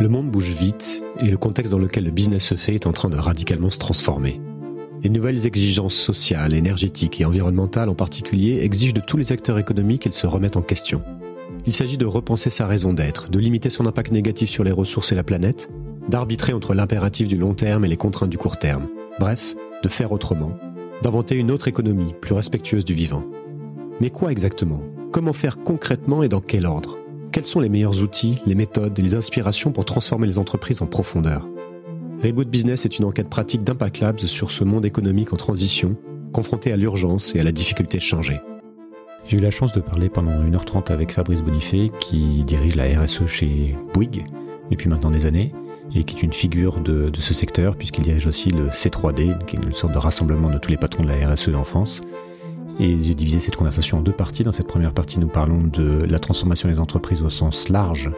Le monde bouge vite et le contexte dans lequel le business se fait est en train de radicalement se transformer. Les nouvelles exigences sociales, énergétiques et environnementales en particulier exigent de tous les acteurs économiques qu'ils se remettent en question. Il s'agit de repenser sa raison d'être, de limiter son impact négatif sur les ressources et la planète, d'arbitrer entre l'impératif du long terme et les contraintes du court terme. Bref, de faire autrement, d'inventer une autre économie plus respectueuse du vivant. Mais quoi exactement? Comment faire concrètement et dans quel ordre? Quels sont les meilleurs outils, les méthodes et les inspirations pour transformer les entreprises en profondeur? Reboot Business est une enquête pratique d'Impact Labs sur ce monde économique en transition, confronté à l'urgence et à la difficulté de changer. J'ai eu la chance de parler pendant 1h30 avec Fabrice Bonifay, qui dirige la RSE chez Bouygues depuis maintenant des années, et qui est une figure de, de ce secteur, puisqu'il dirige aussi le C3D, qui est une sorte de rassemblement de tous les patrons de la RSE en France. Et j'ai divisé cette conversation en deux parties. Dans cette première partie, nous parlons de la transformation des entreprises au sens large.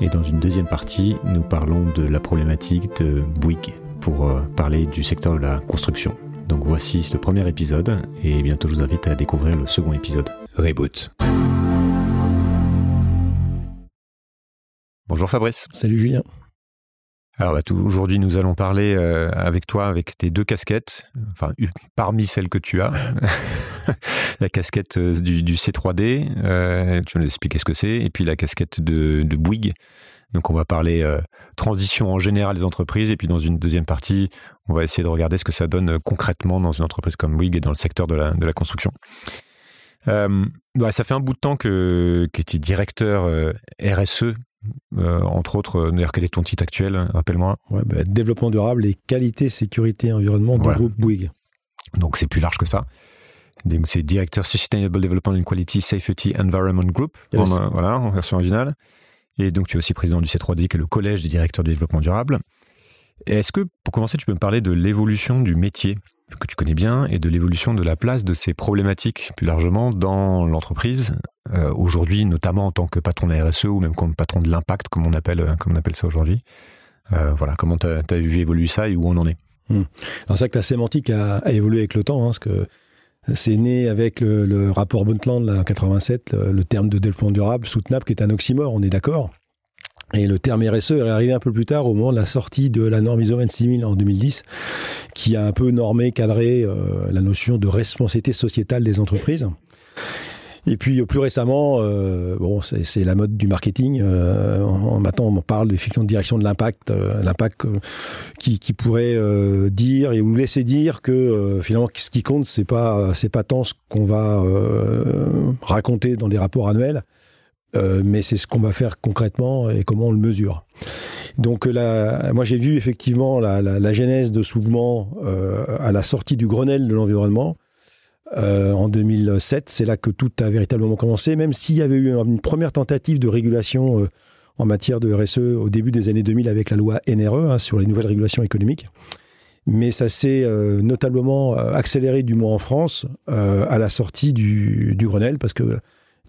Et dans une deuxième partie, nous parlons de la problématique de Bouygues pour euh, parler du secteur de la construction. Donc voici le premier épisode et bientôt je vous invite à découvrir le second épisode. Reboot. Bonjour Fabrice. Salut Julien. Alors bah, aujourd'hui, nous allons parler euh, avec toi avec tes deux casquettes, enfin parmi celles que tu as, la casquette euh, du, C3D, euh, tu vas nous expliquer ce que c'est, et puis la casquette de, Bouygues. Donc on va parler transition en général des entreprises, et puis dans une deuxième partie, on va essayer de regarder ce que ça donne concrètement dans une entreprise comme Bouygues et dans le secteur de la, de la construction. Bah, ça fait un bout de temps que, que tu es directeur RSE euh, entre autres, euh, d'ailleurs, quel est ton titre actuel Rappelle-moi. Ouais, bah, développement durable et qualité, sécurité, environnement du groupe Bouygues. Donc c'est plus large que ça. C'est directeur Sustainable Development and Quality Safety Environment Group, en, euh, voilà, en version originale. Et donc tu es aussi président du C3D, qui est le collège des directeurs du développement durable. Est-ce que, pour commencer, tu peux me parler de l'évolution du métier? Que tu connais bien et de l'évolution de la place de ces problématiques plus largement dans l'entreprise euh, aujourd'hui, notamment en tant que patron de RSE ou même comme patron de l'impact, comme on appelle, euh, comme on appelle ça aujourd'hui. Euh, voilà, comment tu as, vu évoluer ça et où on en est? Hmm. C'est vrai que la sémantique a, évolué avec le temps, hein, parce que c'est né avec le, rapport Brundtland en 87, le, le, terme de développement durable, soutenable, qui est un oxymore, on est d'accord. Et le terme RSE est arrivé un peu plus tard au moment de la sortie de la norme ISO 26000 en 2010, qui a un peu normé, cadré euh, la notion de responsabilité sociétale des entreprises. Et puis plus récemment, euh, bon, c'est la mode du marketing. Euh, maintenant, on parle d'effectivement de direction de l'impact, euh, l'impact euh, qui, pourrait dire et vous laisser dire que finalement, ce qui compte, c'est pas c'est pas tant ce qu'on va raconter dans des rapports annuels, euh, mais c'est ce qu'on va faire concrètement et comment on le mesure. Donc là, moi j'ai vu effectivement la, genèse de ce mouvement euh, à la sortie du Grenelle de l'environnement euh, en 2007. C'est là que tout a véritablement commencé, même s'il y avait eu une première tentative de régulation euh, en matière de RSE au début des années 2000 avec la loi NRE hein, sur les nouvelles régulations économiques. Mais ça s'est euh, notablement accéléré, du moins en France, à la sortie du, du Grenelle, parce que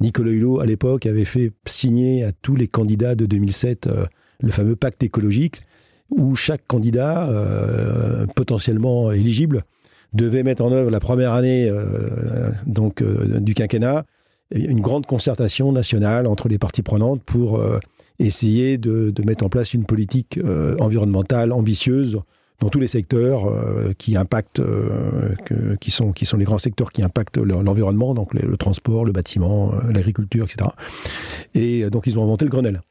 Nicolas Hulot, à l'époque, avait fait signer à tous les candidats de 2007 euh, le fameux pacte écologique, où chaque candidat, euh, potentiellement éligible, devait mettre en œuvre la première année euh, donc du quinquennat une grande concertation nationale entre les parties prenantes pour essayer de, de, mettre en place une politique environnementale ambitieuse dans tous les secteurs euh, qui impactent, euh, qui, sont, les grands secteurs qui impactent l'environnement, donc le, transport, le bâtiment, euh, l'agriculture, etc. Et donc ils ont inventé le Grenelle.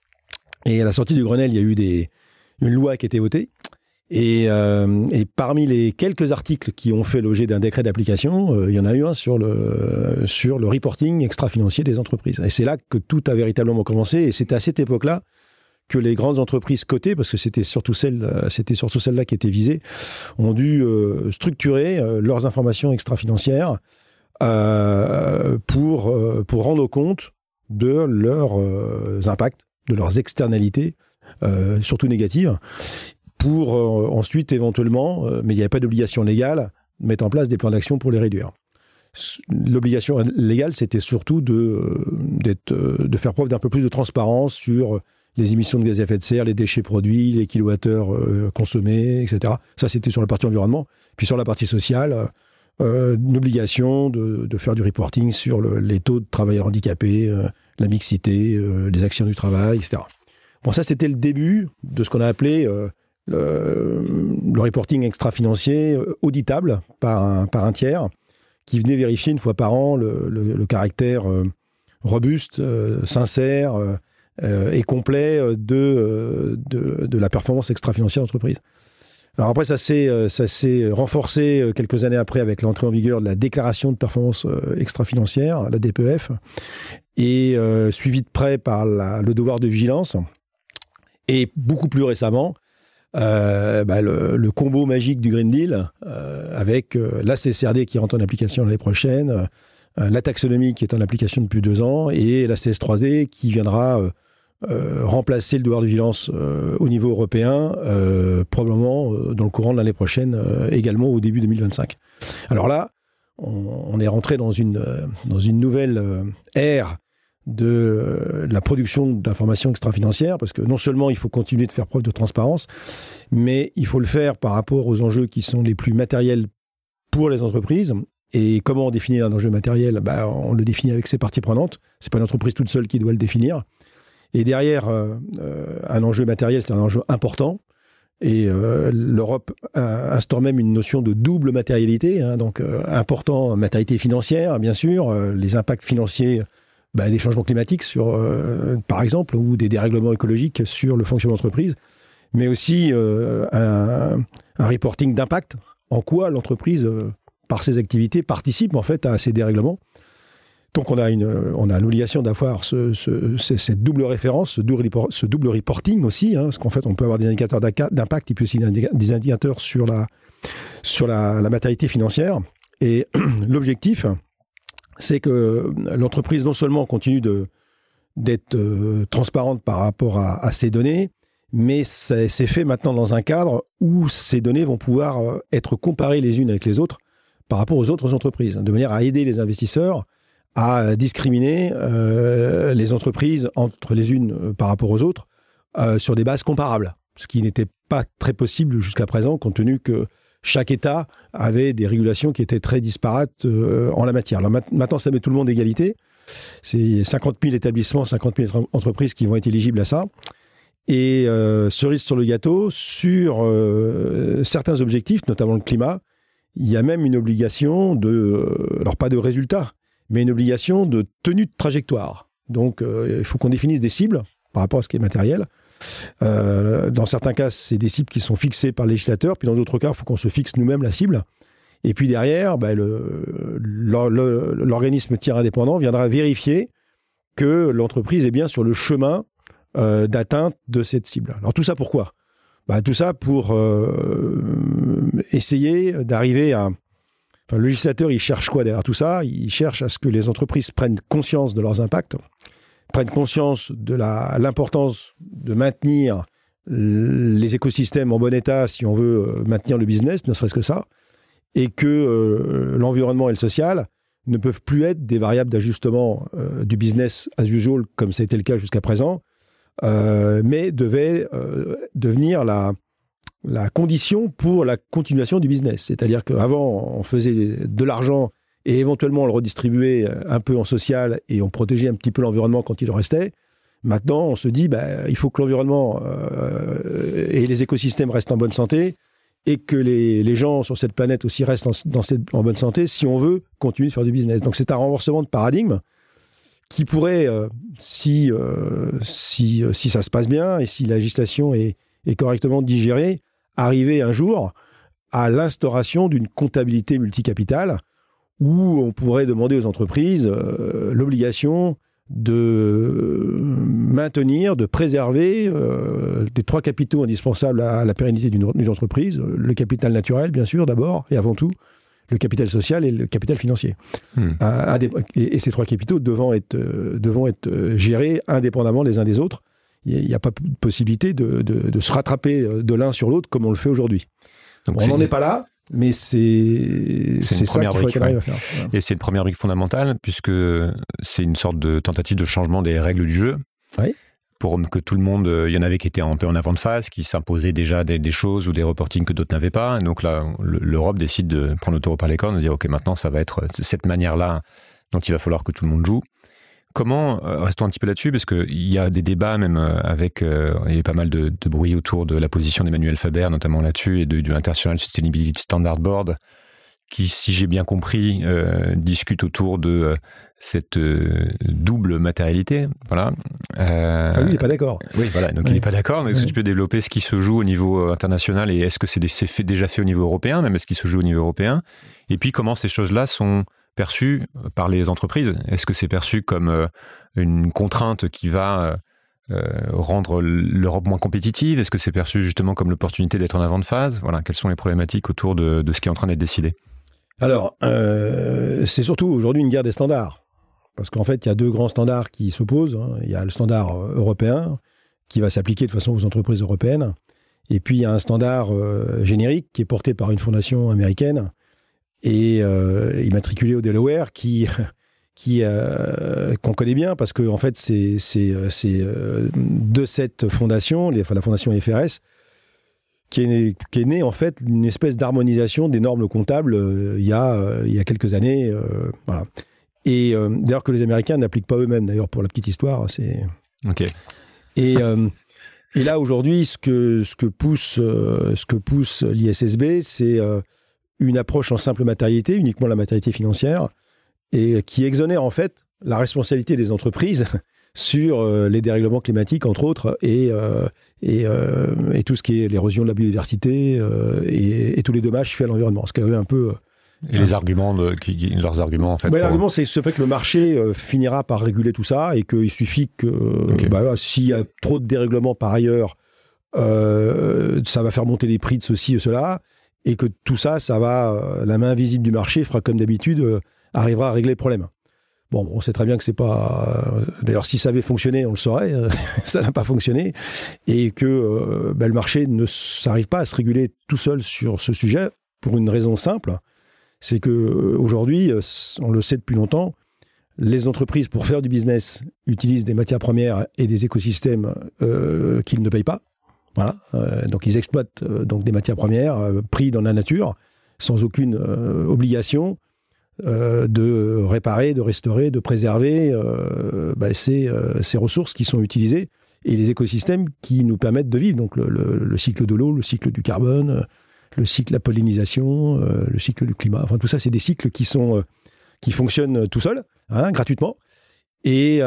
Et à la sortie du Grenelle, il y a eu une loi qui a été votée. Et, parmi les quelques articles qui ont fait l'objet d'un décret d'application, il y en a eu un sur le, reporting extra-financier des entreprises. Et c'est là que tout a véritablement commencé. Et c'était à cette époque-là que les grandes entreprises cotées, parce que c'était surtout celles, euh, c'était surtout celles-là qui étaient visées, ont dû euh, structurer euh, leurs informations extra-financières pour, pour rendre compte de leurs impacts, de leurs externalités, surtout négatives, pour ensuite éventuellement, mais il n'y avait pas d'obligation légale, mettre en place des plans d'action pour les réduire. L'obligation légale, c'était surtout de, de faire preuve d'un peu plus de transparence sur les émissions de gaz à effet de serre, les déchets produits, les kilowattheures euh, consommés, etc. Ça, c'était sur la partie environnement. Puis sur la partie sociale, euh, une obligation de, de, faire du reporting sur le, les taux de travailleurs handicapés, euh, la mixité, les actions du travail, etc. Bon, ça, c'était le début de ce qu'on a appelé le, le, reporting extra-financier auditable par un, par un tiers qui venait vérifier une fois par an le, caractère robuste, sincère et complet de, de, de, la performance extra-financière d'entreprise. Alors après, ça s'est, euh, renforcé euh, quelques années après avec l'entrée en vigueur de la déclaration de performance euh, extra-financière, la DPF, et suivi de près par le devoir de vigilance. Et beaucoup plus récemment, bah, le, combo magique du Green Deal, avec la CSRD qui rentre en application l'année prochaine, la taxonomie qui est en application depuis deux ans, et la CS3D qui viendra euh, remplacer le devoir de vigilance euh, au niveau européen, euh, probablement dans le courant de l'année prochaine, également au début 2025. Alors là, on, est rentré dans une, dans une nouvelle ère de la production d'informations extra-financières, parce que non seulement il faut continuer de faire preuve de transparence, mais il faut le faire par rapport aux enjeux qui sont les plus matériels pour les entreprises. Et comment on définit un enjeu matériel? Bah, On le définit avec ses parties prenantes. C'est pas une entreprise toute seule qui doit le définir. Et derrière, euh, euh, un enjeu matériel, c'est un enjeu important. Et euh, l'Europe instaure même une notion de double matérialité, hein, donc important matérialité financière, bien sûr, les impacts financiers bah, des changements climatiques, par exemple, ou des dérèglements écologiques sur le fonctionnement de l'entreprise, mais aussi un, un, reporting d'impact, en quoi l'entreprise, par ses activités, participe en fait à ces dérèglements. Donc on a, une, on a l'obligation d'avoir ce, cette double référence, ce double, ce double reporting aussi, hein, parce qu'en fait on peut avoir des indicateurs d'impact et puis aussi des indicateurs sur la, sur la, matérialité financière. Et l'objectif, c'est que l'entreprise non seulement continue de, d'être euh, transparente par rapport à, à ces données, mais c'est, fait maintenant dans un cadre où ces données vont pouvoir euh, être comparées les unes avec les autres par rapport aux autres entreprises, de manière à aider les investisseurs à discriminer euh, les entreprises entre les unes euh, par rapport aux autres euh, sur des bases comparables, ce qui n'était pas très possible jusqu'à présent, compte tenu que chaque État avait des régulations qui étaient très disparates en la matière. Alors maintenant, ça met tout le monde égalité. C'est 50 000 établissements, 50 000 entreprises qui vont être éligibles à ça. Et cerise sur le gâteau, sur certains objectifs, notamment le climat, il y a même une obligation de, alors pas de résultats, mais une obligation de tenue de trajectoire. Donc, euh, il faut qu'on définisse des cibles par rapport à ce qui est matériel. Euh, dans certains cas, c'est des cibles qui sont fixées par le législateur, puis dans d'autres cas, il faut qu'on se fixe nous-mêmes la cible. Et puis derrière, bah, l'organisme tiers indépendant viendra vérifier que l'entreprise est bien sur le chemin euh, d'atteinte de cette cible. Alors tout ça pourquoi? Bah, Tout ça pour essayer d'arriver à, le législateur, il cherche quoi derrière tout ça? Il cherche à ce que les entreprises prennent conscience de leurs impacts, prennent conscience de l'importance de maintenir les écosystèmes en bon état si on veut euh, maintenir le business, ne serait-ce que ça, et que euh, l'environnement et le social ne peuvent plus être des variables d'ajustement euh, du business as usual comme ça a été le cas jusqu'à présent, mais devaient devenir la, la condition pour la continuation du business. C'est-à-dire qu'avant, on faisait de l'argent et éventuellement on le redistribuait un peu en social et on protégeait un petit peu l'environnement quand il en restait. Maintenant, on se dit, bah, il faut que l'environnement euh, et les écosystèmes restent en bonne santé et que les, gens sur cette planète aussi restent en, bonne santé si on veut continuer de faire du business. Donc c'est un renversement de paradigme qui pourrait, euh, si, euh, si, si ça se passe bien et si la législation est, est correctement digérée, arriver un jour à l'instauration d'une comptabilité multicapitale où on pourrait demander aux entreprises euh, l'obligation de maintenir, de préserver euh, des trois capitaux indispensables à la pérennité d'une entreprise. Le capital naturel, bien sûr, d'abord et avant tout, le capital social et le capital financier. Hmm. et, ces trois capitaux devant être, euh, devant être gérés indépendamment les uns des autres il n'y a pas de possibilité de, se rattraper euh, de l'un sur l'autre comme on le fait aujourd'hui. on n'en est pas là, mais c'est ça qu'il faudrait arrive à faire. Et c'est une première brique fondamentale, puisque c'est une sorte de tentative de changement des règles du jeu. Pour que tout le monde, il y en avait qui étaient un peu en avant de face, qui s'imposaient déjà des, choses ou des reportings que d'autres n'avaient pas. Et donc là, l'Europe décide de prendre le taureau par les cornes, de dire, OK, maintenant, ça va être cette manière-là dont il va falloir que tout le monde joue Comment, euh, restons un petit peu là-dessus, parce qu'il y a des débats même euh, avec, euh, il y a pas mal de, de, bruit autour de la position d'Emmanuel Faber, notamment là-dessus, et de, de l'International Sustainability Standard Board, qui, si j'ai bien compris, euh, discute autour de euh, cette euh, double matérialité. Voilà. Euh, ah, lui, il n'est pas d'accord. Oui, voilà. Donc, il n'est pas d'accord. Mais est-ce que tu peux développer ce qui se joue au niveau international et est-ce que c'est fait, déjà fait au niveau européen, même est-ce qu'il se joue au niveau européen? Et puis, comment ces choses-là sont perçues par les entreprises? Est-ce que c'est perçu comme une contrainte qui va euh, rendre l'Europe moins compétitive? Est-ce que c'est perçu justement comme l'opportunité d'être en avant de phase? Voilà, quelles sont les problématiques autour de, ce qui est en train d'être décidé? Alors, euh, c'est surtout aujourd'hui une guerre des standards. Parce qu'en fait, il y a deux grands standards qui s'opposent. Hein. Il y a le standard européen, qui va s'appliquer de façon aux entreprises européennes. Et puis, il y a un standard euh, générique qui est porté par une fondation américaine et euh, immatriculé au Delaware, qui, qui euh, qu'on connaît bien parce que en fait, c'est c'est euh, de cette fondation, les, enfin, la fondation FRS, qui est, né, qui est né en fait une espèce d'harmonisation des normes comptables euh, il, y a, euh, il y a quelques années. Euh, voilà. Et d'ailleurs que les Américains n'appliquent pas eux-mêmes, d'ailleurs pour la petite histoire. C'est... Ok. Et, et là aujourd'hui, ce que, ce que pousse, ce que pousse l'ISSB, c'est une approche en simple matérialité, uniquement la matérialité financière, et qui exonère en fait la responsabilité des entreprises sur euh, les dérèglements climatiques, entre autres, et, euh, et, euh, et, tout ce qui est l'érosion de la biodiversité et, et, tous les dommages faits à l'environnement. Ce qui avait un peu. Et les arguments, de, qui, leurs arguments en fait. Bah, L'argument, c'est ce fait que le marché finira par réguler tout ça et qu'il suffit que okay. bah, s'il y a trop de dérèglements par ailleurs, ça va faire monter les prix de ceci et cela, et que tout ça, ça va, la main invisible du marché fera comme d'habitude, arrivera à régler le problème. Bon, on sait très bien que c'est pas. Euh, d'ailleurs, si ça avait fonctionné, on le saurait. Euh, ça n'a pas fonctionné, et que euh, ben, le marché ne s'arrive pas à se réguler tout seul sur ce sujet pour une raison simple, c'est que aujourd'hui, on le sait depuis longtemps, les entreprises pour faire du business utilisent des matières premières et des écosystèmes euh, qu'ils ne payent pas. Euh, donc ils exploitent euh, donc des matières premières pris dans la nature sans aucune obligation euh, de réparer, de restaurer, de préserver euh, bah, ces, euh, ces, ressources qui sont utilisées et les écosystèmes qui nous permettent de vivre. Donc le, le, le cycle de l'eau, le cycle du carbone, le cycle de la pollinisation, euh, le cycle du climat. Enfin tout ça, c'est des cycles qui sont qui fonctionnent tout seuls, hein, gratuitement. Et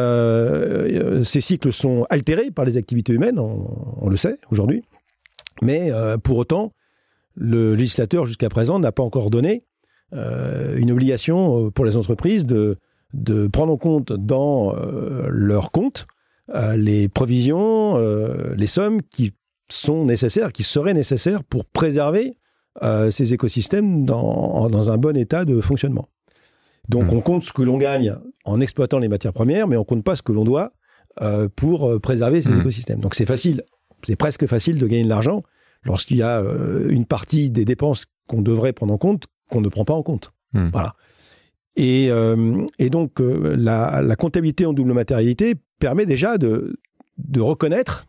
ces cycles sont altérés par les activités humaines, on, le sait aujourd'hui. Mais pour autant, le législateur jusqu'à présent n'a pas encore donné euh, une obligation euh, pour les entreprises de, prendre en compte dans euh, leurs comptes les provisions, les sommes qui sont nécessaires, qui seraient nécessaires pour préserver ces écosystèmes dans, un bon état de fonctionnement. Donc mmh. on compte ce que l'on gagne en exploitant les matières premières, mais on compte pas ce que l'on doit euh, pour préserver ces mmh. écosystèmes. Donc c'est facile, c'est presque facile de gagner de l'argent lorsqu'il y a euh, une partie des dépenses qu'on devrait prendre en compte qu'on ne prend pas en compte. Mmh. Voilà. Et, euh, et donc, euh, la, la, comptabilité en double matérialité permet déjà de, de reconnaître,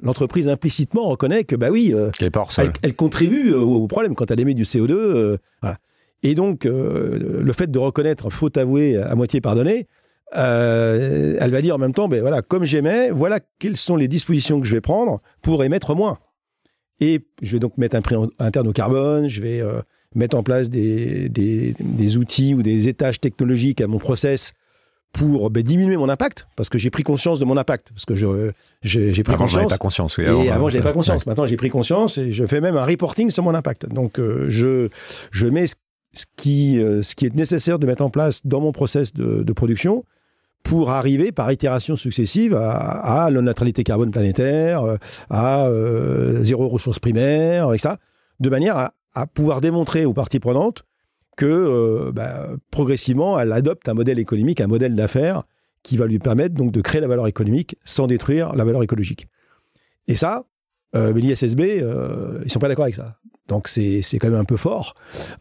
l'entreprise implicitement reconnaît que, bah oui, euh, elle, elle, contribue au, problème quand elle émet du CO2. Euh, voilà. Et donc, euh, le fait de reconnaître faute avouée à moitié pardonnée, elle va dire en même temps, ben voilà, comme j'émets, voilà quelles sont les dispositions que je vais prendre pour émettre moins. Et je vais donc mettre un prix interne au carbone, je vais mettre en place des, des, des, outils ou des étages technologiques à mon process pour ben, diminuer mon impact, parce que j'ai pris conscience de mon impact, parce que je, j'ai, pris avant, conscience. pas conscience, oui. Avant, et avant, j'avais pas conscience. Ouais. Maintenant, j'ai pris conscience et je fais même un reporting sur mon impact. Donc, euh, je, je mets ce, ce qui, euh, ce qui est nécessaire de mettre en place dans mon process de, production pour arriver par itération successive à, la neutralité carbone planétaire, à euh, zéro ressources primaires, etc., de manière à, pouvoir démontrer aux parties prenantes que euh, bah, progressivement, elle adopte un modèle économique, un modèle d'affaires qui va lui permettre donc de créer la valeur économique sans détruire la valeur écologique. Et ça, euh, l'ISSB, euh, ils sont pas d'accord avec ça. Donc c'est quand même un peu fort,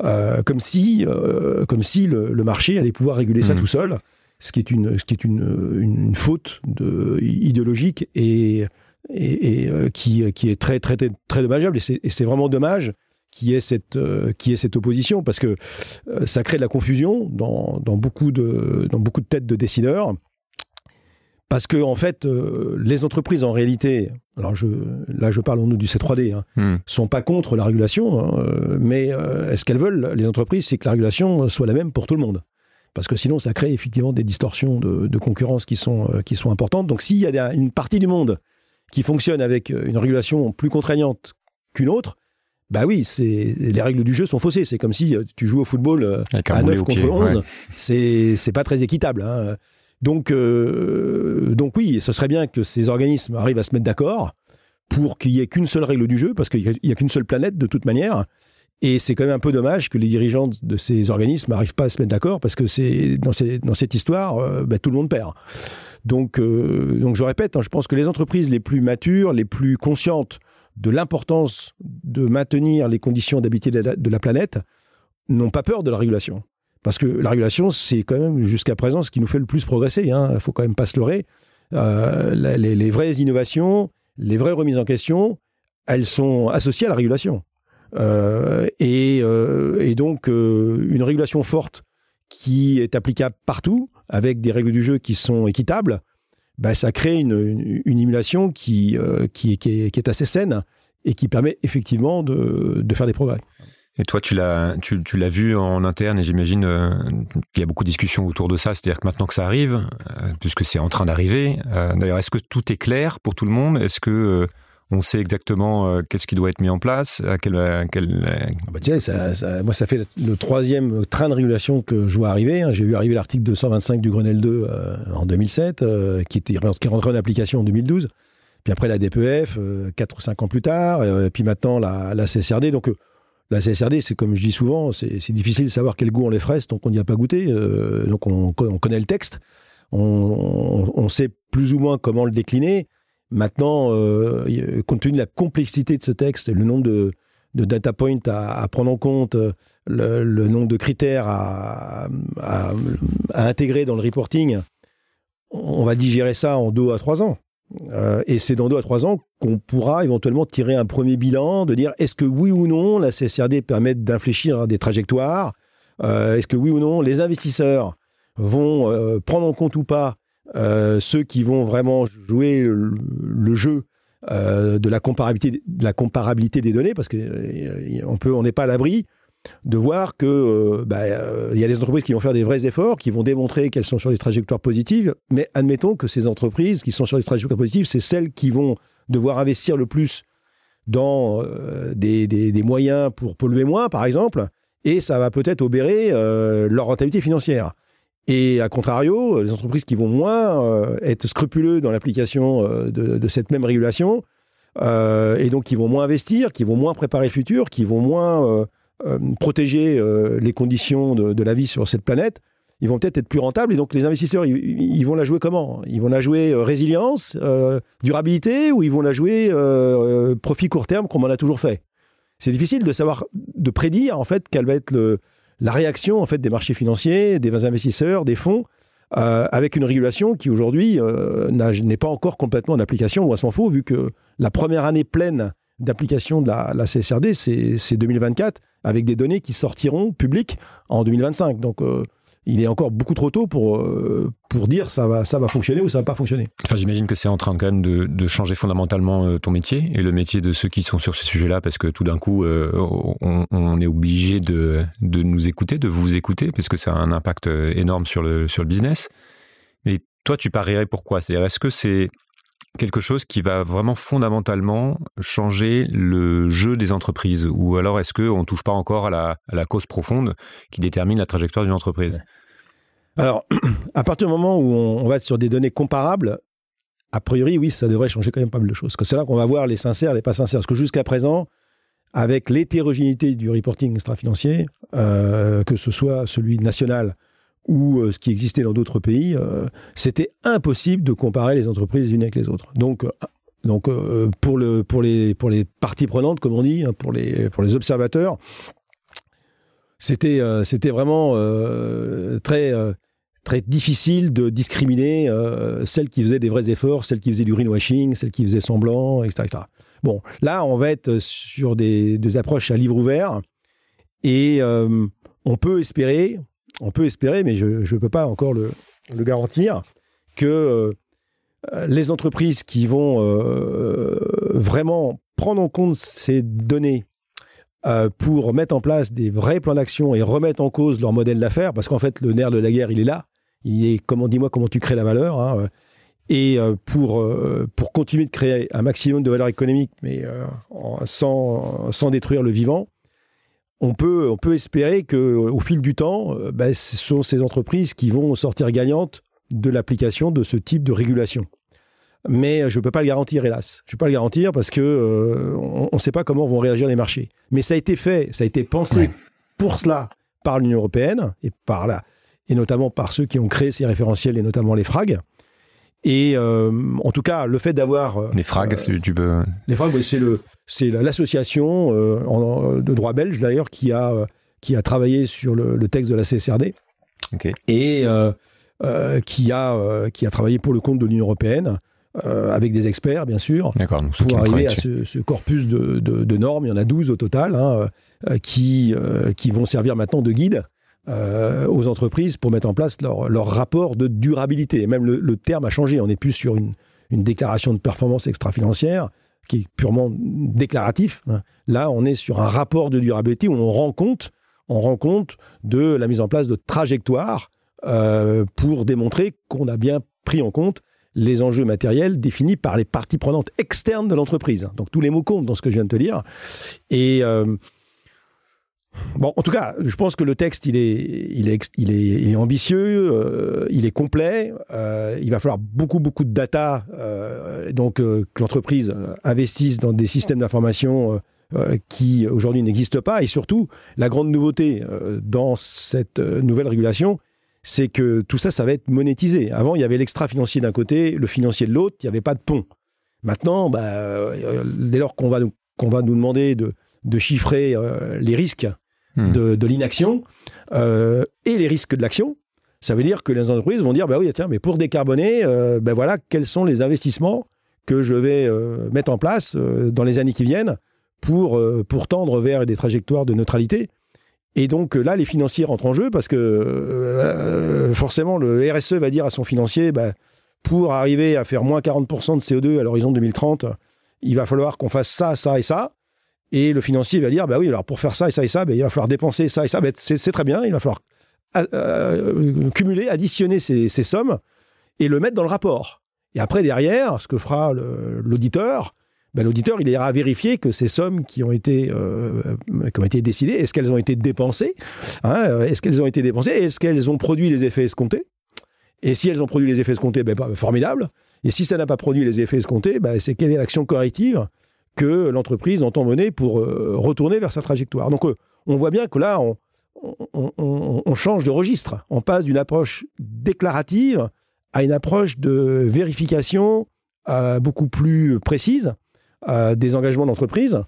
euh, comme si euh, comme si le, le, marché allait pouvoir réguler ça mmh. tout seul, ce qui est une ce qui est une, une, une faute de, idéologique et et, et euh, qui qui est très très très dommageable. Et c'est vraiment dommage qui est cette euh, qui est cette opposition parce que euh, ça crée de la confusion dans, dans beaucoup de dans beaucoup de têtes de décideurs Parce que en fait, euh, les entreprises en réalité, alors je, là je parle au nom du C3D, hein, hmm. sont pas contre la régulation, hein, euh, mais euh, ce qu'elles veulent, les entreprises, c'est que la régulation soit la même pour tout le monde? Parce que sinon, ça crée effectivement des distorsions de, concurrence qui sont, qui sont importantes. Donc s'il y a une partie du monde qui fonctionne avec une régulation plus contraignante qu'une autre, bah oui, c'est les règles du jeu sont faussées. C'est comme si tu joues au football à 9 contre 11. C'est c'est pas très équitable. Hein. Donc, euh, donc oui, ce serait bien que ces organismes arrivent à se mettre d'accord pour qu'il n'y ait qu'une seule règle du jeu, parce qu'il n'y a, qu'une seule planète de toute manière. Et c'est quand même un peu dommage que les dirigeants de ces organismes n'arrivent pas à se mettre d'accord, parce que c'est dans, cette histoire, euh, bah, tout le monde perd. Donc, euh, donc je répète, hein, je pense que les entreprises les plus matures, les plus conscientes de l'importance de maintenir les conditions d'habiter de la planète, n'ont pas peur de la régulation. Parce que la régulation, c'est quand même jusqu'à présent ce qui nous fait le plus progresser. Il hein. ne faut quand même pas se leurrer. Euh, les, vraies innovations, les vraies remises en question, elles sont associées à la régulation. Euh, euh, et, donc, une régulation forte qui est applicable partout, avec des règles du jeu qui sont équitables, bah, ça crée une, émulation qui, qui, est, assez saine et qui permet effectivement de faire des progrès. Et toi, tu l'as, tu, l'as vu en interne et j'imagine euh, qu'il y a beaucoup de discussions autour de ça. C'est-à-dire que maintenant que ça arrive, euh, puisque c'est en train d'arriver, euh, d'ailleurs, est-ce que tout est clair pour tout le monde? Est-ce que on sait exactement qu'est-ce qui doit être mis en place? Moi, ça fait le troisième train de régulation que je vois arriver. Hein. J'ai vu arriver l'article 225 du Grenelle 2 en 2007, qui, était, qui rentrait en application en 2012. Puis après la DPF, 4 ou 5 ans plus tard. puis maintenant la, la CSRD. Donc la CSRD, c'est comme je dis souvent, c'est difficile de savoir quel goût ont les fraises tant qu'on n'y a pas goûté. Euh, donc on, connaît le texte, on, sait plus ou moins comment le décliner. Maintenant, euh, compte tenu de la complexité de ce texte, le nombre de, data points à, prendre en compte, le, nombre de critères à, intégrer dans le reporting, on va digérer ça en deux à trois ans. Euh, et c'est dans deux à trois ans qu'on pourra éventuellement tirer un premier bilan, de dire est-ce que oui ou non la CSRD permet d'infléchir des trajectoires euh, Est-ce que oui ou non les investisseurs vont euh, prendre en compte ou pas ceux qui vont vraiment jouer le, jeu de la comparabilité, des données Parce qu'on on n'est pas à l'abri de voir que euh, bah, euh, il y a des entreprises qui vont faire des vrais efforts, qui vont démontrer qu'elles sont sur des trajectoires positives, mais admettons que ces entreprises qui sont sur des trajectoires positives, c'est celles qui vont devoir investir le plus dans euh, des, des, moyens pour polluer moins, par exemple, et ça va peut-être obérer leur rentabilité financière. Et à contrario, les entreprises qui vont moins être scrupuleux dans l'application de, de, cette même régulation, et donc qui vont moins investir, qui vont moins préparer le futur, qui vont moins euh, protéger euh, les conditions de, la vie sur cette planète, ils vont peut-être être plus rentables. Et donc, les investisseurs, ils, vont la jouer comment? Ils vont la jouer euh, résilience, durabilité, ou ils vont la jouer profit court terme, comme on a toujours fait? C'est difficile de savoir, de prédire, en fait, quelle va être la réaction, en fait, des marchés financiers, des investisseurs, des fonds, avec une régulation qui, aujourd'hui, n'est pas encore complètement en application, ou à s'en faut, vu que la première année pleine d'application de la, la CSRD, c'est 2024 avec des données qui sortiront publiques en 2025. Donc, euh, il est encore beaucoup trop tôt pour, euh, pour dire ça va, ça va fonctionner ou ça va pas fonctionner. Enfin, j'imagine que c'est en train quand même de, de changer fondamentalement euh, ton métier et le métier de ceux qui sont sur ce sujet-là, parce que tout d'un coup, on, est obligé de, de nous écouter, de vous écouter, parce que ça a un impact énorme sur le, sur le business. Mais toi, tu parierais pourquoi? C'est-à-dire, est-ce que c'est quelque chose qui va vraiment fondamentalement changer le jeu des entreprises Ou alors est-ce qu'on ne touche pas encore à la, cause profonde qui détermine la trajectoire d'une entreprise? Alors, à partir du moment où on, va être sur des données comparables, a priori, oui, ça devrait changer quand même pas mal de choses. C'est là qu'on va voir les sincères, les pas sincères. Parce que jusqu'à présent, avec l'hétérogénéité du reporting extra-financier, euh, que ce soit celui national ou euh, ce qui existait dans d'autres pays, euh, c'était impossible de comparer les entreprises les unes avec les autres. Donc, euh, donc pour, le, pour, les, pour les parties prenantes, comme on dit, hein, pour, les, pour les observateurs, c'était c'était vraiment très, très difficile de discriminer celles qui faisaient des vrais efforts, celles qui faisaient du greenwashing, celles qui faisaient semblant, etc., Bon, là, on va être sur des, des approches à livre ouvert et on peut espérer, on peut espérer, mais je ne peux pas encore le, garantir, que euh, les entreprises qui vont vraiment prendre en compte ces données pour mettre en place des vrais plans d'action et remettre en cause leur modèle d'affaires, parce qu'en fait, le nerf de la guerre, il est là. Il est, comment, dis-moi comment tu crées la valeur. Hein, et pour, pour continuer de créer un maximum de valeur économique, mais sans, sans détruire le vivant, on peut, on peut espérer qu'au fil du temps, ben, ce sont ces entreprises qui vont sortir gagnantes de l'application de ce type de régulation. Mais je ne peux pas le garantir, hélas. Je ne peux pas le garantir parce que euh, on ne sait pas comment vont réagir les marchés. Mais ça a été fait, ça a été pensé pour cela par l'Union européenne et par là, et notamment par ceux qui ont créé ces référentiels et notamment les FRAG. Et euh, en tout cas, le fait d'avoir euh, les FRAG, tu peux. Les FRAG, c'est le, c'est l'association de droit belge d'ailleurs qui a qui a travaillé sur le, texte de la CSRD. Et euh, qui, a, euh, qui a travaillé pour le compte de l'Union européenne. Euh, avec des experts, bien sûr, pour arriver à ce, corpus de, de, normes. Il y en a 12 au total, hein, qui, qui vont servir maintenant de guide aux entreprises pour mettre en place leur, rapport de durabilité. Et même le, terme a changé. On n'est plus sur une, une déclaration de performance extra-financière qui est purement déclaratif. Hein. Là, on est sur un rapport de durabilité où on rend compte, on rend compte de la mise en place de trajectoires euh, pour démontrer qu'on a bien pris en compte les enjeux matériels définis par les parties prenantes externes de l'entreprise. Donc tous les mots comptent dans ce que je viens de te dire. Et euh, bon, en tout cas, je pense que le texte il est, il est, il est, ambitieux, euh, il est complet. il va falloir beaucoup, beaucoup de data, donc que l'entreprise investisse dans des systèmes d'information. qui aujourd'hui n'existent pas et surtout la grande nouveauté dans cette nouvelle régulation c'est que tout ça, ça va être monétisé. Avant, il y avait l'extra-financier d'un côté, le financier de l'autre, il n'y avait pas de pont. Maintenant, bah, euh, dès lors qu'on va, nous, va nous demander de, chiffrer euh, les risques hmm. de, l'inaction euh, et les risques de l'action, ça veut dire que les entreprises vont dire, bah oui, tiens, mais pour décarboner, ben voilà, quels sont les investissements que je vais mettre en place dans les années qui viennent pour, pour tendre vers des trajectoires de neutralité et donc là, les financiers rentrent en jeu parce que euh, forcément, le RSE va dire à son financier, bah, pour arriver à faire moins 40% de CO2 à l'horizon 2030, il va falloir qu'on fasse ça, ça et ça. Et le financier va dire, bah oui, alors pour faire ça et ça et ça, bah, il va falloir dépenser ça et ça. Bah, c'est très bien, il va falloir euh, euh, cumuler, additionner ces, sommes et le mettre dans le rapport. Et après, derrière, ce que fera l'auditeur, ben, l'auditeur il ira vérifier que ces sommes qui ont été, euh, été décidées, est-ce qu'elles ont été dépensées hein, Est-ce qu'elles ont été dépensées Est-ce qu'elles ont produit les effets escomptés Et si elles ont produit les effets escomptés, ben, bah, formidable. Et si ça n'a pas produit les effets escomptés, ben, c'est quelle est l'action corrective que l'entreprise entend mener pour euh, retourner vers sa trajectoire. Donc on voit bien que là, on, change de registre. On passe d'une approche déclarative à une approche de vérification beaucoup plus précise des engagements d'entreprise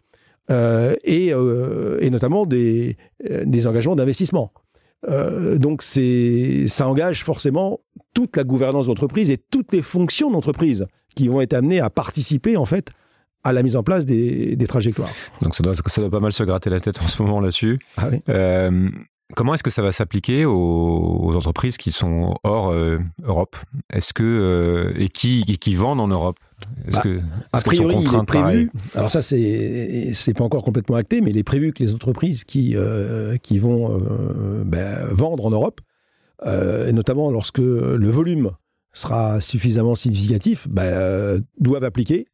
euh, et, euh, notamment des, des engagements d'investissement. Euh, donc ça engage forcément toute la gouvernance d'entreprise et toutes les fonctions d'entreprise qui vont être amenées à participer en fait à la mise en place des, des trajectoires. Donc ça doit, ça doit pas mal se gratter la tête en ce moment là-dessus. Ah oui. Comment est-ce que ça va s'appliquer aux, entreprises qui sont hors Europe? Est-ce que et qui, qui vendent en Europe? Est-ce bah, que, a priori, il est prévu. Alors ça, c'est c'est pas encore complètement acté, mais il est prévu que les entreprises qui euh, qui vont euh, ben, vendre en Europe, euh, et notamment lorsque le volume sera suffisamment significatif, ben, doivent appliquer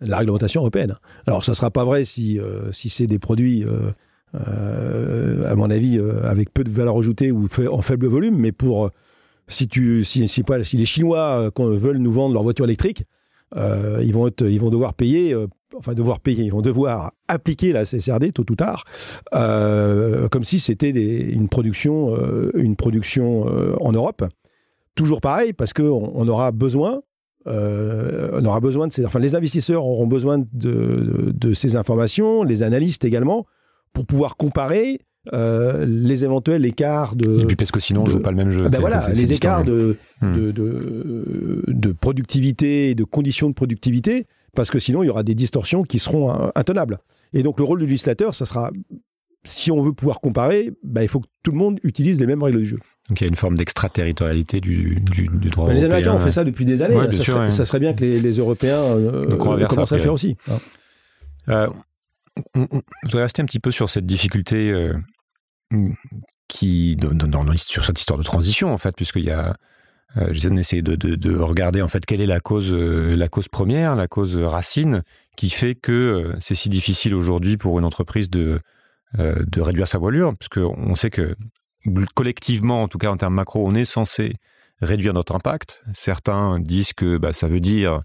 la réglementation européenne. Alors ça sera pas vrai si si c'est des produits à mon avis, avec peu de valeur ajoutée ou en faible volume, mais pour si tu si, les Chinois veulent nous vendre leur voiture électrique, euh, ils, vont ils vont devoir payer, euh, enfin devoir payer, ils vont devoir appliquer la CSRD tôt ou tard, euh, comme si c'était une production, une production en Europe. Toujours pareil, parce qu'on on aura besoin on aura besoin de ces, enfin, les investisseurs auront besoin de, de, ces informations, les analystes également, pour pouvoir comparer les éventuels écarts de. Et puis parce que sinon, on joue pas le même jeu. Ah ben voilà, les écarts de, hmm. de, de, productivité et de conditions de productivité, parce que sinon, il y aura des distorsions qui seront intenables. Et donc, le rôle du législateur, ça sera si on veut pouvoir comparer, bah, il faut que tout le monde utilise les mêmes règles du jeu. Donc il y a une forme d'extraterritorialité du, du, du, droit Les Américains ont fait ça depuis des années. ça, serait, ça, serait, bien que les, les Européens euh, commencent à le faire aussi. Euh, on, je voudrais rester un petit peu sur cette difficulté euh, qui, dans, dans, sur cette histoire de transition, en fait, puisqu'il y a. Euh, J'essaie d'essayer de, de, de, regarder en fait quelle est la cause, euh, la cause première, la cause racine, qui fait que euh, c'est si difficile aujourd'hui pour une entreprise de, de réduire sa voilure, puisqu'on sait que collectivement, en tout cas en termes macro, on est censé réduire notre impact. Certains disent que bah, ça veut dire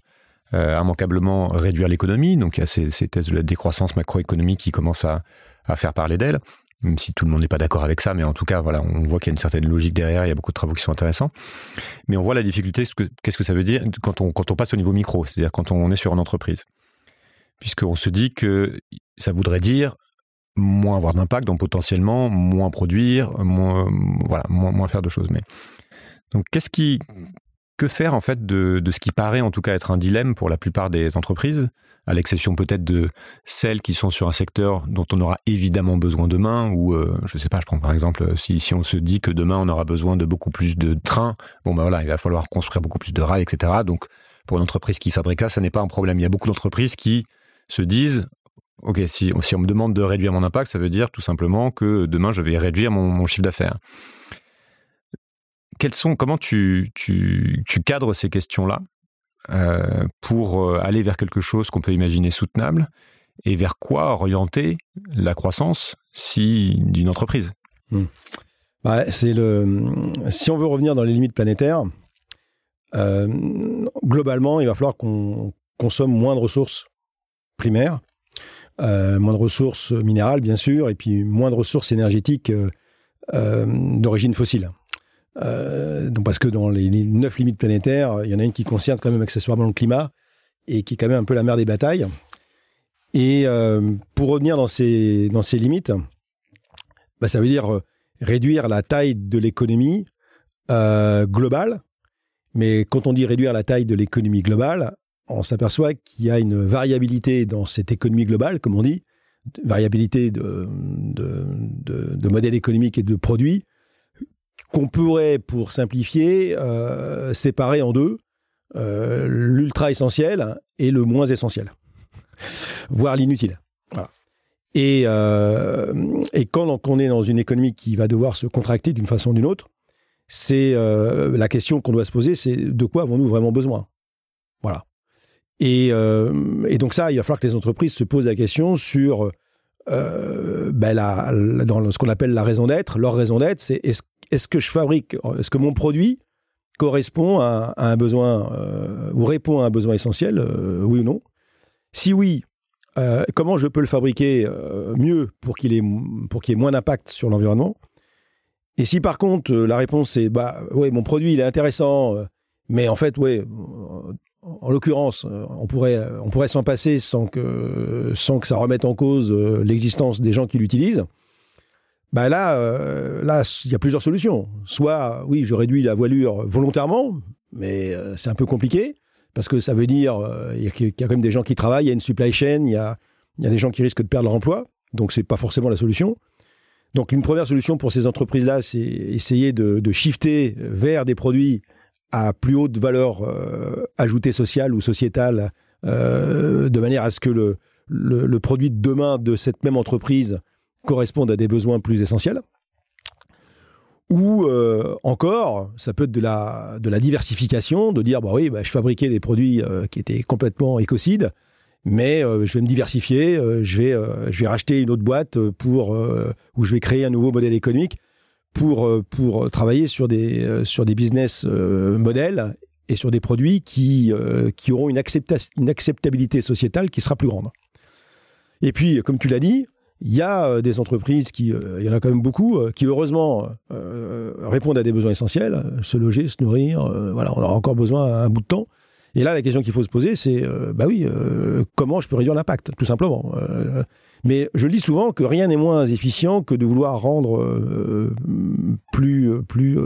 euh, immanquablement réduire l'économie. Donc il y a ces, thèses de la décroissance macroéconomique qui commencent à, à faire parler d'elle, même si tout le monde n'est pas d'accord avec ça, mais en tout cas, voilà, on voit qu'il y a une certaine logique derrière, il y a beaucoup de travaux qui sont intéressants. Mais on voit la difficulté, qu'est-ce que ça veut dire quand on, quand on passe au niveau micro, c'est-à-dire quand on est sur une entreprise. Puisqu'on se dit que ça voudrait dire moins avoir d'impact, donc potentiellement moins produire, moins, voilà, moins, faire de choses. Mais donc, qu'est-ce qui, que faire en fait de, de, ce qui paraît en tout cas être un dilemme pour la plupart des entreprises, à l'exception peut-être de celles qui sont sur un secteur dont on aura évidemment besoin demain, ou euh, je sais pas, je prends par exemple si, si on se dit que demain on aura besoin de beaucoup plus de trains, bon ben voilà, il va falloir construire beaucoup plus de rails, etc. Donc pour une entreprise qui fabrique ça, ça n'est pas un problème. Il y a beaucoup d'entreprises qui se disent Ok, si, on me demande de réduire mon impact, ça veut dire tout simplement que demain je vais réduire mon, chiffre d'affaires. Quels sont, comment tu, tu, tu cadres ces questions-là euh, pour euh, aller vers quelque chose qu'on peut imaginer soutenable et vers quoi orienter la croissance si d'une entreprise? Hmm. bah, c'est le si on veut revenir dans les limites planétaires euh, globalement il va falloir qu'on consomme moins de ressources primaires moins de ressources minérales bien sûr et puis moins de ressources énergétiques euh, d'origine fossile euh, parce que dans les neuf limites planétaires, il y en a une qui concerne quand même accessoirement le climat et qui est quand même un peu la mère des batailles. Et euh, pour revenir dans ces, limites, bah, ça veut dire euh, réduire la taille de l'économie euh, globale. Mais quand on dit réduire la taille de l'économie globale, on s'aperçoit qu'il y a une variabilité dans cette économie globale, comme on dit, variabilité de, de, de, modèles économiques et de produits, qu'on pourrait, pour simplifier, euh, séparer en deux, euh, l'ultra essentiel et le moins essentiel, voire l'inutile. Et, euh, et quand on est dans une économie qui va devoir se contracter d'une façon ou d'une autre, c'est la question qu'on doit se poser, c'est de quoi avons-nous vraiment besoin? Et, euh, et, donc ça, il va falloir que les entreprises se posent la question sur euh, ben ce qu'on appelle la raison d'être. Leur raison d'être, c'est est-ce que je fabrique, est-ce que mon produit correspond à, un besoin euh, ou répond à un besoin essentiel, oui ou non? Si oui, comment je peux le fabriquer mieux pour qu'il ait, pour qu'il ait moins d'impact sur l'environnement? Et si par contre la réponse est bah ouais mon produit il est intéressant, mais en fait ouais en l'occurrence, on pourrait, on pourrait s'en passer sans que, sans que ça remette en cause l'existence des gens qui l'utilisent bah là, euh, là, il y a plusieurs solutions. Soit, oui, je réduis la voilure volontairement, mais euh, c'est un peu compliqué parce que ça veut dire euh, il y, y, a quand même des gens qui travaillent, il y a une supply chain, il y a, y a des gens qui risquent de perdre leur emploi, donc c'est pas forcément la solution. Donc une première solution pour ces entreprises-là, c'est essayer de, de, shifter vers des produits à plus haute valeur ajoutée sociale ou sociétale, de manière à ce que le, produit de demain de cette même entreprise correspondent à des besoins plus essentiels. Ou euh, encore, ça peut être de la, diversification, de dire, bah oui, bah, je fabriquais des produits euh, qui étaient complètement écocides, mais euh, je vais me diversifier, je, vais, je racheter une autre boîte pour, où je vais créer un nouveau modèle économique pour, pour travailler sur des, sur des business modèles et sur des produits qui, qui auront une, une acceptabilité sociétale qui sera plus grande. Et puis, comme tu l'as dit, il y a euh, des entreprises qui, euh, il y en a quand même beaucoup, euh, qui heureusement répondent à des besoins essentiels, se loger, se nourrir, voilà, on aura encore besoin un bout de temps. Et là, la question qu'il faut se poser, c'est, bah oui, comment je peux réduire l'impact, tout simplement. mais je dis souvent que rien n'est moins efficient que de vouloir rendre plus, plus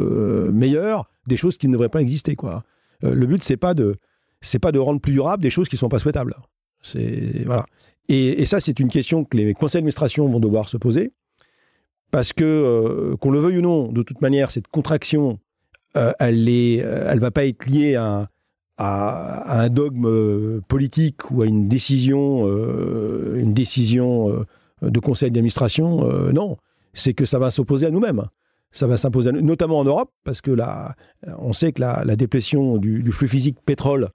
meilleur des choses qui ne devraient pas exister, quoi. le but, c'est pas de, c'est pas de rendre plus durable des choses qui sont pas souhaitables. Voilà. Et, et ça, c'est une question que les conseils d'administration vont devoir se poser. parce que, qu'on le veuille ou non, de toute manière, cette contraction, elle est, elle va pas être liée à, à, un dogme politique ou à une décision, une décision de conseil d'administration. non, c'est que ça va s'opposer à nous-mêmes ça va s'imposer, notamment en Europe, parce que là, on sait que la, la du, flux physique pétrole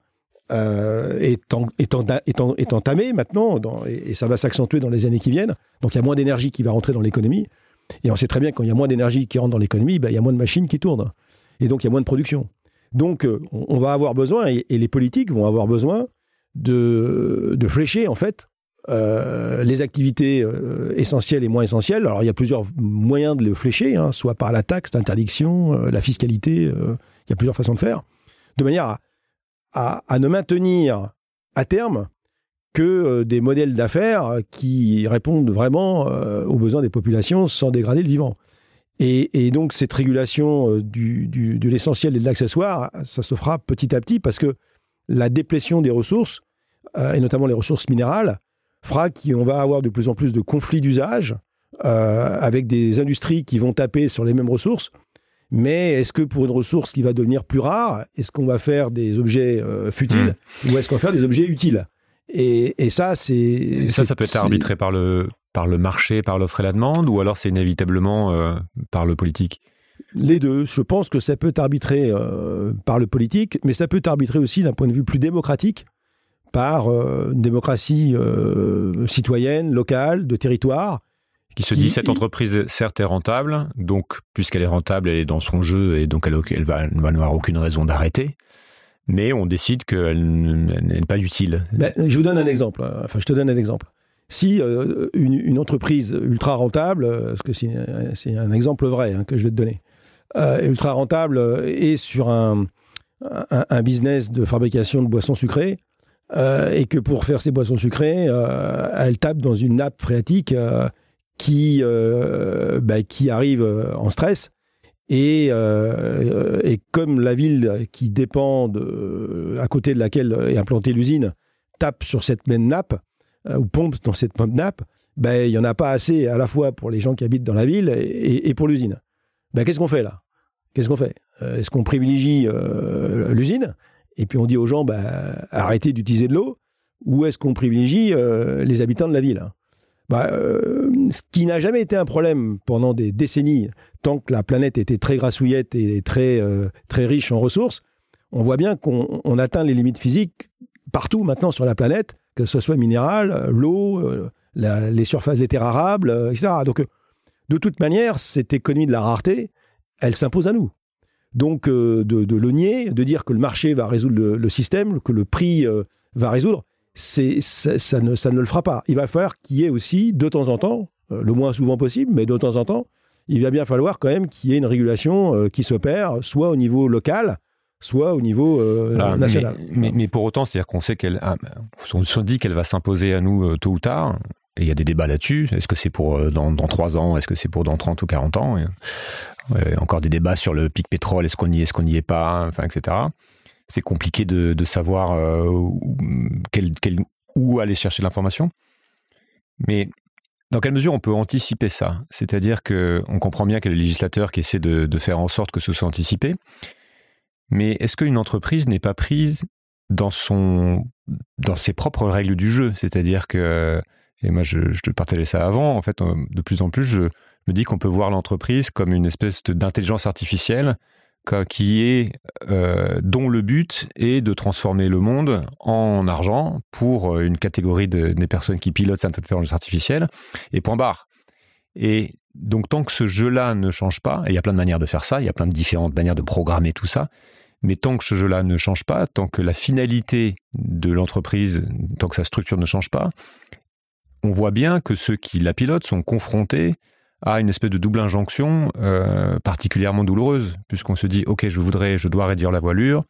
euh, est, en, est, en, est, entamée maintenant, et, ça va s'accentuer dans les années qui viennent. Donc il y a moins d'énergie qui va rentrer dans l'économie. Et on sait très bien que quand il y a moins d'énergie qui rentre dans l'économie, ben, il y a moins de machines qui tournent. Et donc il y a moins de production. Donc euh, on, va avoir besoin, et, les politiques vont avoir besoin de, flécher en fait euh, les activités euh, essentielles et moins essentielles. Alors il y a plusieurs moyens de le flécher, hein, soit par la taxe, l'interdiction, la fiscalité, il y a plusieurs façons de faire, de manière à, ne maintenir à terme que des modèles d'affaires qui répondent vraiment aux besoins des populations sans dégrader le vivant. Et, et donc cette régulation du, du, de l'essentiel et de l'accessoire, ça se fera petit à petit parce que la déplétion des ressources, et notamment les ressources minérales, fera qu'on va avoir de plus en plus de conflits d'usage euh, avec des industries qui vont taper sur les mêmes ressources. Mais est-ce que pour une ressource qui va devenir plus rare, est-ce qu'on va faire des objets euh, futiles hmm. ou est-ce qu'on va faire des objets utiles? Et, ça, c'est. Ça, ça peut être arbitré par le, par le marché, par l'offre et la demande, ou alors c'est inévitablement euh, par le politique? Les deux. Je pense que ça peut être arbitré par le politique, mais ça peut être arbitré aussi d'un point de vue plus démocratique par euh, une démocratie euh, citoyenne, locale, de territoire. Qui se dit cette entreprise certes est rentable, donc puisqu'elle est rentable, elle est dans son jeu et donc elle, elle va, va n'avoir aucune raison d'arrêter. Mais on décide qu'elle n'est pas utile. Ben, je vous donne un exemple. Enfin, je te donne un exemple. Si euh, une, entreprise ultra rentable, parce que c'est un exemple vrai hein, que je vais te donner, ultra rentable est sur un, business de fabrication de boissons sucrées, euh, et que pour faire ses boissons sucrées, euh, elle tape dans une nappe phréatique euh, qui, bah, qui arrive en stress. Et, et, comme la ville qui dépend de, à côté de laquelle est implantée l'usine tape sur cette même nappe, ou pompe dans cette même nappe, ben, il n'y en a pas assez à la fois pour les gens qui habitent dans la ville et, pour l'usine. Ben, Qu'est-ce qu'on fait là? Qu'est-ce qu'on fait? Est-ce qu'on privilégie l'usine? Et puis on dit aux gens, bah, arrêtez d'utiliser de l'eau, ou est-ce qu'on privilégie euh, les habitants de la ville? Euh, Ce qui n'a jamais été un problème pendant des décennies, tant que la planète était très grassouillette et très, euh, très riche en ressources, on voit bien qu'on atteint les limites physiques partout maintenant sur la planète, que ce soit minéral, l'eau, les surfaces, les terres arables, etc. Donc, de toute manière, cette économie de la rareté, elle s'impose à nous. Donc euh, de, le nier, de dire que le marché va résoudre le, système, que le prix euh, va résoudre, ça, ne, ça ne le fera pas. Il va falloir qu'il y ait aussi de temps en temps, euh, le moins souvent possible, mais de temps en temps, il va bien falloir quand même qu'il y ait une régulation qui s'opère, soit au niveau local, soit au niveau national. Mais, mais, pour autant, c'est-à-dire qu'on sait qu'elle, ah, on se dit qu'elle va s'imposer à nous tôt ou tard. Et il y a des débats là-dessus. Est-ce que c'est pour dans, dans 3 ans? Est-ce que c'est pour dans 30 ou 40 ans? Encore des débats sur le pic pétrole, est-ce qu'on y est, est-ce qu'on n'y est pas, enfin, etc. C'est compliqué de, savoir euh, où aller chercher l'information. Mais dans quelle mesure on peut anticiper ça? C'est-à-dire qu'on comprend bien qu'il y a le législateur qui essaie de, faire en sorte que ce soit anticipé. Mais est-ce qu'une entreprise n'est pas prise dans, son, dans ses propres règles du jeu? C'est-à-dire que, et moi je, te partageais ça avant, en fait, euh, de plus en plus, je, me dit qu'on peut voir l'entreprise comme une espèce d'intelligence artificielle qui est euh, dont le but est de transformer le monde en argent pour euh, une catégorie de, des personnes qui pilotent cette intelligence artificielle et point barre. Et donc tant que ce jeu-là ne change pas, et il y a plein de manières de faire ça, il y a plein de différentes manières de programmer tout ça, mais tant que ce jeu-là ne change pas, tant que la finalité de l'entreprise, tant que sa structure ne change pas, on voit bien que ceux qui la pilotent sont confrontés à une espèce de double injonction euh, particulièrement douloureuse, puisqu'on se dit, OK, je voudrais, je dois réduire la voilure,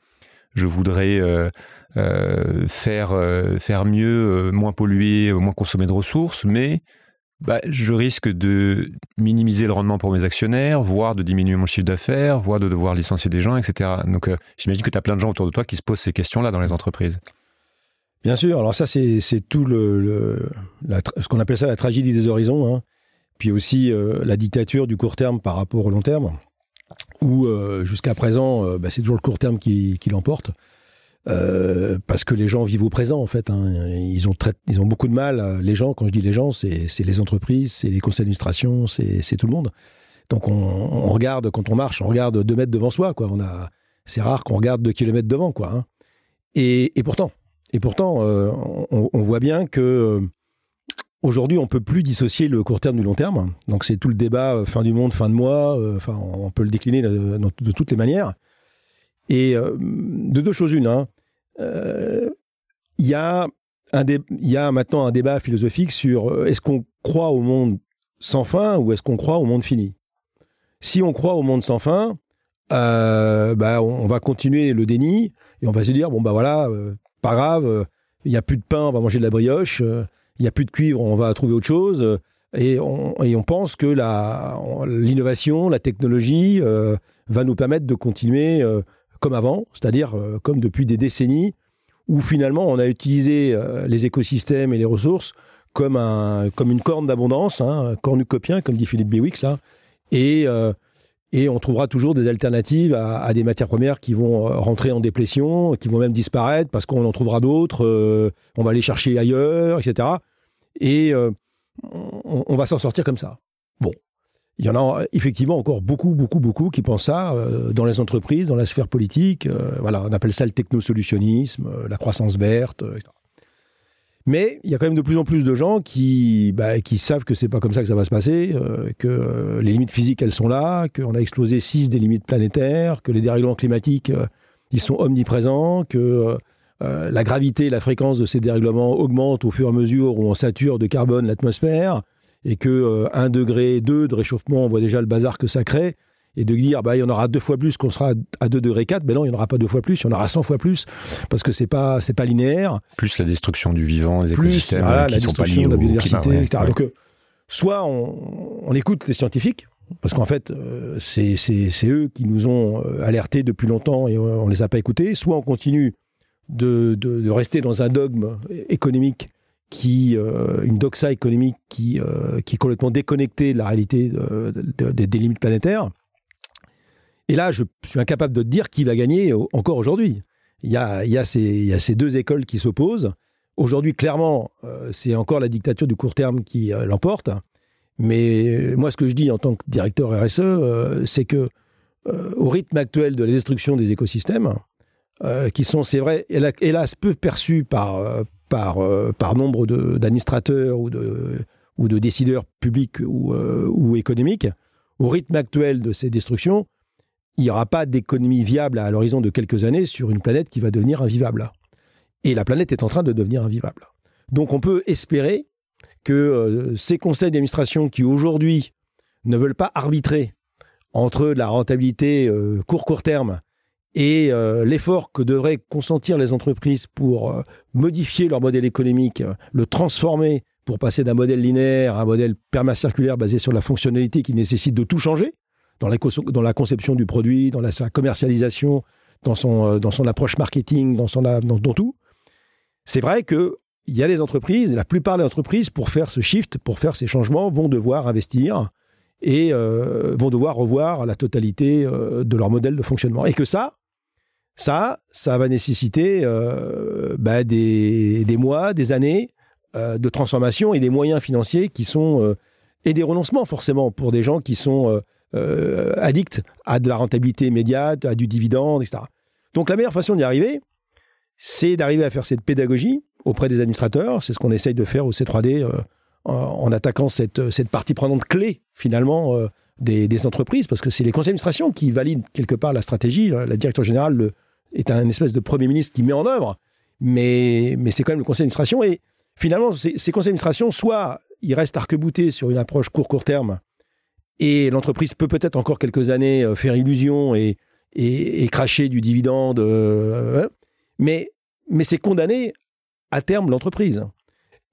je voudrais euh, euh, faire, faire mieux, moins polluer, moins consommer de ressources, mais bah, je risque de minimiser le rendement pour mes actionnaires, voire de diminuer mon chiffre d'affaires, voire de devoir licencier des gens, etc. Donc j'imagine que tu as plein de gens autour de toi qui se posent ces questions-là dans les entreprises. Bien sûr, alors ça c'est tout le, ce qu'on appelle ça la tragédie des horizons. Hein puis aussi la dictature du court terme par rapport au long terme, où jusqu'à présent, bah, c'est toujours le court terme qui, qui l'emporte. Euh, parce que les gens vivent au présent en fait. Hein. Ils, ont ils ont beaucoup de mal. Les gens, quand je dis les gens, c'est les entreprises, c'est les conseils d'administration, c'est tout le monde. Donc on, regarde quand on marche, on regarde deux mètres devant soi. Quoi. On a, c'est rare qu'on regarde deux kilomètres devant. Quoi. Hein. Et, pourtant, et pourtant, euh, on, voit bien que euh, aujourd'hui on peut plus dissocier le court terme du long terme. Donc c'est tout le débat fin du monde, fin de mois. Enfin, on peut le décliner de toutes les manières. Et euh, de deux choses une, hein. euh, il y, a maintenant un débat philosophique sur euh, est-ce qu'on croit au monde sans fin ou est-ce qu'on croit au monde fini? Si on croit au monde sans fin, bah, on, va continuer le déni et on va se dire bon bah voilà, pas grave, il n'y a plus de pain, on va manger de la brioche, il n'y a plus de cuivre, on va trouver autre chose. Et on pense que l'innovation, la, technologie va nous permettre de continuer comme avant, c'est-à-dire euh, comme depuis des décennies, où finalement on a utilisé euh, les écosystèmes et les ressources comme, un, comme une corne d'abondance, hein, cornucopien, comme dit Philippe Bewix, là, et, euh, et on trouvera toujours des alternatives à, des matières premières qui vont rentrer en déplétion, qui vont même disparaître parce qu'on en trouvera d'autres, on va les chercher ailleurs, etc. Et on, on va s'en sortir comme ça. Bon, il y en a effectivement encore beaucoup, beaucoup, beaucoup qui pensent ça euh, dans les entreprises, dans la sphère politique. Euh, voilà, on appelle ça le technosolutionnisme, euh, la croissance verte. Mais il y a quand même de plus en plus de gens qui, bah, savent que c'est pas comme ça que ça va se passer, que les limites physiques elles sont là, qu'on a explosé six des limites planétaires, que les dérèglements climatiques ils sont omniprésents, que la gravité la fréquence de ces dérèglements augmentent au fur et à mesure où on sature de carbone l'atmosphère, et que 1 euh, degré, 2 de réchauffement, on voit déjà le bazar que ça crée, et de dire bah il y en aura deux fois plus qu'on sera à 2 degrés 4, ben non, il n'y en aura pas deux fois plus, il y en aura 100 fois plus parce que c'est pas c'est pas linéaire. Plus la destruction du vivant, les écosystèmes qui la sont pas liés de la biodiversité, etc. Donc euh, soit on, on, écoute les scientifiques parce qu'en fait euh, c'est eux qui nous ont alertés depuis longtemps et on les a pas écoutés, soit on continue de, de, de rester dans un dogme économique qui euh, une doxa économique qui, euh, qui est complètement déconnectée de la réalité des limites planétaires. Et là, je suis incapable de dire qui va gagner encore aujourd'hui. Il y a, il y, a ces, il y a ces deux écoles qui s'opposent. Aujourd'hui, clairement, euh, c'est encore la dictature du court terme qui l'emporte. Mais moi, ce que je dis en tant que directeur RSE, c'est que au rythme actuel de la destruction des écosystèmes, qui sont, c'est vrai, hélas, peu perçus par, par, euh, par nombre d'administrateurs ou de, décideurs publics ou, euh, ou économiques, au rythme actuel de ces destructions, il n'y aura pas d'économie viable à l'horizon de quelques années sur une planète qui va devenir invivable. Et la planète est en train de devenir invivable. Donc on peut espérer que euh, ces conseils d'administration qui aujourd'hui ne veulent pas arbitrer entre la rentabilité court-court terme et euh, l'effort que devraient consentir les entreprises pour euh, modifier leur modèle économique, euh, le transformer pour passer d'un modèle linéaire à un modèle permacirculaire basé sur la fonctionnalité qui nécessite de tout changer dans la, conception du produit, dans sa commercialisation, dans son, approche marketing, dans, dans, tout. C'est vrai que il y a des entreprises, la plupart des entreprises, pour faire ce shift, pour faire ces changements, vont devoir investir et vont devoir revoir la totalité de leur modèle de fonctionnement. Et que ça, ça, ça va nécessiter euh, bah, des, mois, des années euh, de transformation et des moyens financiers qui sont euh, et des renoncements forcément pour des gens qui sont addicts à de la rentabilité immédiate, à du dividende, etc. Donc la meilleure façon d'y arriver, c'est d'arriver à faire cette pédagogie auprès des administrateurs. C'est ce qu'on essaye de faire au C3D en, attaquant cette, cette partie prenante clé finalement des, entreprises, parce que c'est les conseils d'administration qui valident quelque part la stratégie. La directeur générale est un espèce de premier ministre qui met en œuvre, mais, mais c'est quand même le conseil d'administration. Et finalement, ces, conseils d'administration, soit ils restent arc-boutés sur une approche court-court terme, et l'entreprise peut peut-être encore quelques années euh, faire illusion et, et, cracher du dividende, euh, hein, mais, mais c'est condamné à terme l'entreprise.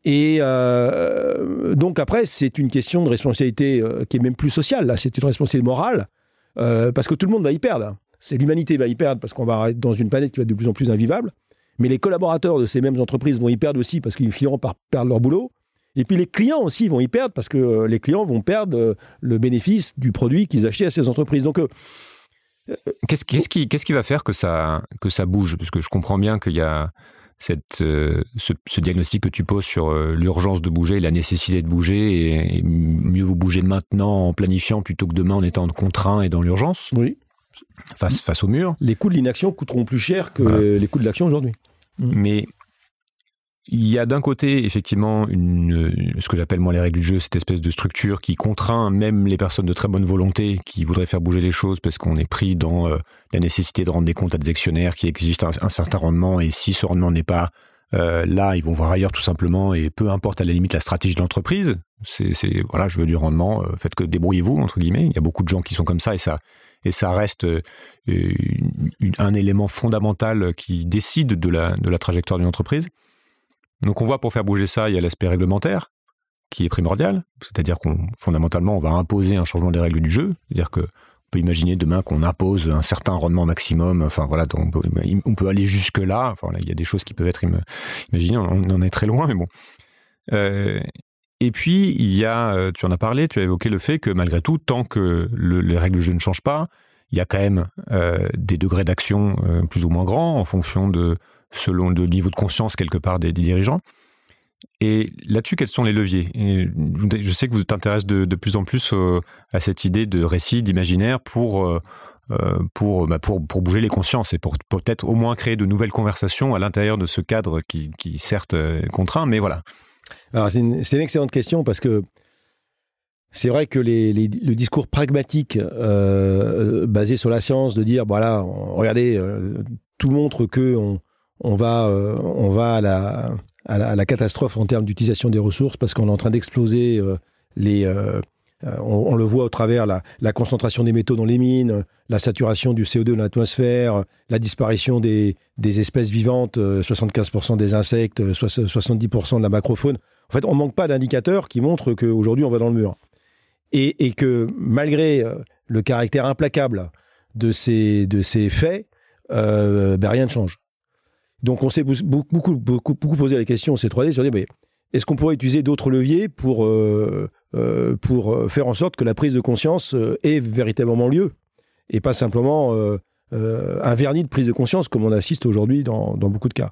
Et euh, donc après, c'est une question de responsabilité qui est même plus sociale. Là, c'est une responsabilité morale parce que tout le monde va y perdre. C'est l'humanité va y perdre parce qu'on va être dans une planète qui va être de plus en plus invivable. Mais les collaborateurs de ces mêmes entreprises vont y perdre aussi parce qu'ils finiront par perdre leur boulot. Et puis les clients aussi vont y perdre parce que les clients vont perdre le bénéfice du produit qu'ils achètent à ces entreprises. Donc Qu'est-ce qui, qu'est-ce qui va faire que ça, que ça bouge? Parce que je comprends bien qu'il y a cette, euh, ce, diagnostic que tu poses sur euh, l'urgence de bouger, la nécessité de bouger, et, mieux vous bouger maintenant en planifiant plutôt que demain en étant contraint et dans l'urgence. Oui. Face, face au mur. Les coûts de l'inaction coûteront plus cher que les coûts de l'action aujourd'hui. Mais il y a d'un côté effectivement une, ce que j'appelle moi les règles du jeu, cette espèce de structure qui contraint même les personnes de très bonne volonté qui voudraient faire bouger les choses parce qu'on est pris dans euh, la nécessité de rendre des comptes à des actionnaires qui existe un, certain rendement et si ce rendement n'est pas euh, là, ils vont voir ailleurs tout simplement et peu importe à la limite la stratégie de l'entreprise, c'est voilà, je veux du rendement, euh, faites que débrouillez-vous entre guillemets. Il y a beaucoup de gens qui sont comme ça et ça et ça reste un élément fondamental qui décide de la de la trajectoire d'une entreprise. Donc on voit pour faire bouger ça, il y a l'aspect réglementaire qui est primordial, c'est-à-dire qu'on fondamentalement on va imposer un changement des règles du jeu, c'est-à-dire que on peut imaginer demain qu'on impose un certain rendement maximum. Enfin voilà, on peut, aller jusque là. Il y a des choses qui peuvent être imaginées. On en est très loin, mais bon. Euh, et puis il y a, euh, tu en as parlé, tu as évoqué le fait que malgré tout, tant que les règles du jeu ne changent pas, il y a quand même euh, des degrés d'action plus ou moins grands en fonction de selon le niveau de conscience quelque part des, dirigeants. Et là-dessus, quels sont les leviers? Je sais que vous t'intéressez de, de, plus en plus euh, à cette idée de récit, d'imaginaire pour, euh, euh, pour, bah, pour, pour, bouger les consciences et pour peut-être au moins créer de nouvelles conversations à l'intérieur de ce cadre qui, qui certes contraint, mais voilà. Alors c'est une, excellente question parce que c'est vrai que le discours pragmatique basé sur la science de dire voilà, regardez, tout montre que on, va, euh, on va à la, à la, catastrophe en termes d'utilisation des ressources parce qu'on est en train d'exploser euh, les. Euh, on, le voit au travers la, la, concentration des métaux dans les mines, la saturation du CO2 dans l'atmosphère, la disparition des, espèces vivantes, 75% des insectes, 70% de la macrofaune. En fait, on manque pas d'indicateurs qui montrent qu'aujourd'hui on va dans le mur. Et, que malgré le caractère implacable de ces, faits, ben rien ne change. Donc on s'est beaucoup, posé la question ces 3D sur mais est-ce qu'on pourrait utiliser d'autres leviers pour, euh, euh, pour euh, faire en sorte que la prise de conscience ait véritablement lieu et pas simplement un vernis de prise de conscience comme on assiste aujourd'hui dans, dans, beaucoup de cas?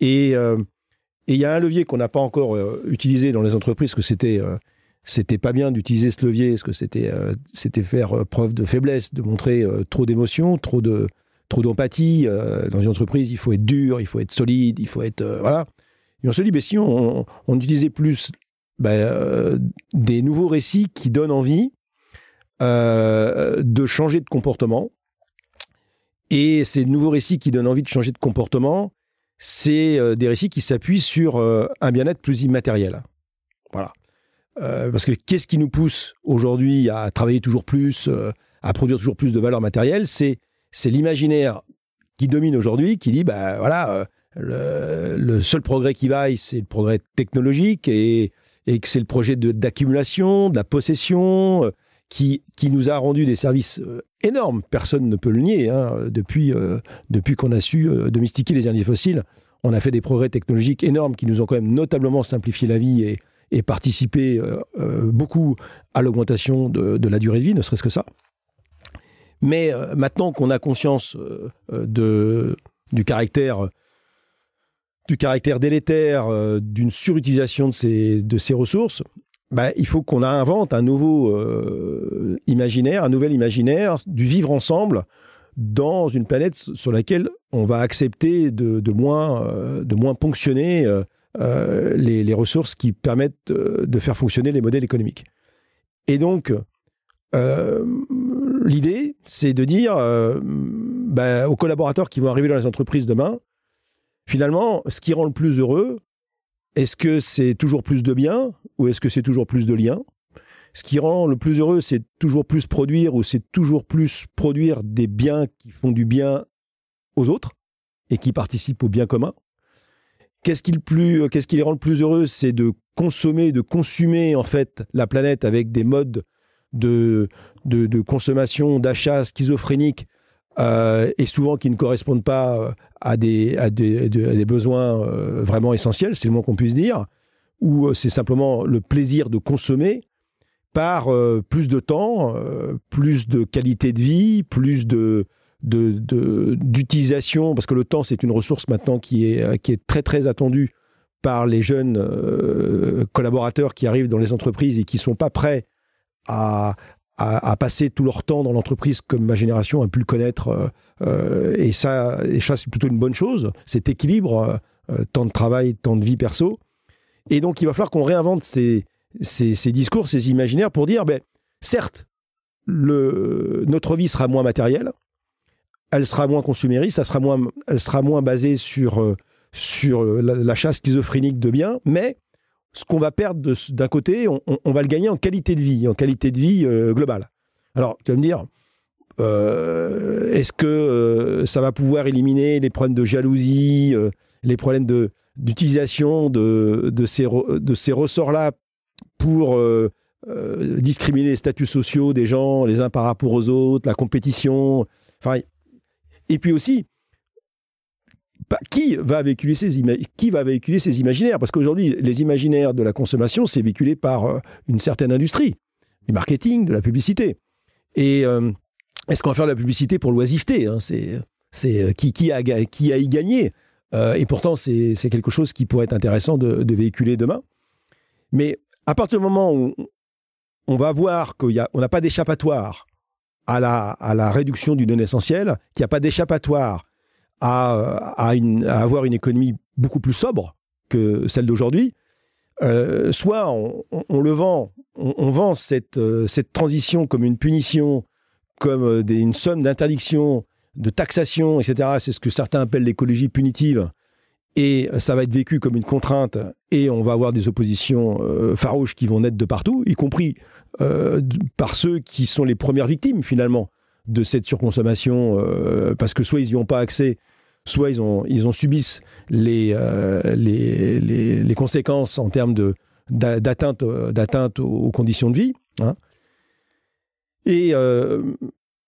Et il y a un levier qu'on n'a pas encore utilisé dans les entreprises, que c'était c'était pas bien d'utiliser ce levier, parce que c'était c'était faire preuve de faiblesse, de montrer trop d'émotions, trop de trop d'empathie. Dans une entreprise, il faut être dur, il faut être solide, il faut être. Voilà. Et on se dit, mais si on, utilisait plus bah, euh, des nouveaux récits qui donnent envie de changer de comportement. Et ces nouveaux récits qui donnent envie de changer de comportement, c'est des récits qui s'appuient sur un bien-être plus immatériel. Voilà. parce que qu'est-ce qui nous pousse aujourd'hui à travailler toujours plus, à produire toujours plus de valeur matérielle? C'est c'est l'imaginaire qui domine aujourd'hui, qui dit, bah voilà, euh, le, seul progrès qui vaille, c'est le progrès technologique et, que c'est le projet d'accumulation, de, la possession, euh, qui, qui nous a rendu des services euh, énormes. Personne ne peut le nier. Hein, depuis depuis qu'on a su domestiquer les énergies fossiles, on a fait des progrès technologiques énormes qui nous ont quand même notablement simplifié la vie et, participé beaucoup à l'augmentation de, la durée de vie, ne serait-ce que ça. Mais euh, maintenant qu'on a conscience euh, euh, du caractère du caractère délétère d'une surutilisation de ces, de ces ressources, bah, il faut qu'on invente un nouveau imaginaire, un nouvel imaginaire du vivre ensemble dans une planète sur laquelle on va accepter de, de moins, de moins ponctionner les, les, ressources qui permettent de faire fonctionner les modèles économiques. Et donc, l'idée, c'est de dire euh, bah, aux collaborateurs qui vont arriver dans les entreprises demain, finalement, ce qui rend le plus heureux, est-ce que c'est toujours plus de biens ou est-ce que c'est toujours plus de liens? Ce qui rend le plus heureux, c'est toujours plus produire ou c'est toujours plus produire des biens qui font du bien aux autres et qui participent au bien commun? Qu'est-ce qui, plus, qu'est-ce qui les rend le plus heureux? C'est de consommer, de consumer en fait la planète avec des modes de, de, consommation, d'achat schizophrénique euh, et souvent qui ne correspondent pas euh, à des, besoins euh, vraiment essentiels, c'est le moins qu'on puisse dire, où c'est simplement le plaisir de consommer, par plus de temps, plus de qualité de vie, plus d'utilisation, parce que le temps c'est une ressource maintenant qui est, très très attendue par les jeunes collaborateurs qui arrivent dans les entreprises et qui sont pas prêts à, à, passer tout leur temps dans l'entreprise comme ma génération a pu le connaître. Euh, euh, et ça, et ça c'est plutôt une bonne chose. Cet équilibre, euh, temps de travail, temps de vie perso. Et donc, il va falloir qu'on réinvente ces, ces, discours, ces imaginaires pour dire, ben, certes, le, notre vie sera moins matérielle, elle sera moins consumériste, ça sera moins, elle sera moins basée sur, sur l'achat schizophrénique de biens, mais ce qu'on va perdre d'un côté, on, va le gagner en qualité de vie, en qualité de vie euh, globale. Alors, tu vas me dire, euh, est-ce que euh, ça va pouvoir éliminer les problèmes de jalousie, les problèmes d'utilisation de, ces, de ces ressorts-là pour discriminer les statuts sociaux des gens, les uns par rapport aux autres, la compétition. Enfin, et puis aussi, qui va véhiculer ces qui va véhiculer ces imaginaires? Parce qu'aujourd'hui, les imaginaires de la consommation, c'est véhiculé par euh, une certaine industrie, du marketing, de la publicité. Et euh, est-ce qu'on va faire de la publicité pour l'oisiveté hein? C'est euh, qui, qui, a, qui a y gagné? Et pourtant, c'est quelque chose qui pourrait être intéressant de, véhiculer demain. Mais à partir du moment où on va voir qu'on n'a pas d'échappatoire à la, à la réduction du non essentiel, qu'il n'y a pas d'échappatoire à, avoir une économie beaucoup plus sobre que celle d'aujourd'hui, euh, soit on, le vend, on, vend cette, euh, cette transition comme une punition, comme euh, une somme d'interdiction, de taxation, etc. C'est ce que certains appellent l'écologie punitive. Et ça va être vécu comme une contrainte, et on va avoir des oppositions farouches qui vont naître de partout, y compris par ceux qui sont les premières victimes finalement de cette surconsommation, parce que soit ils n'y ont pas accès, soit ils, ont, ils ont subissent euh, les, les, les, conséquences en termes d'atteinte, d'atteinte aux conditions de vie. Hein. Et euh,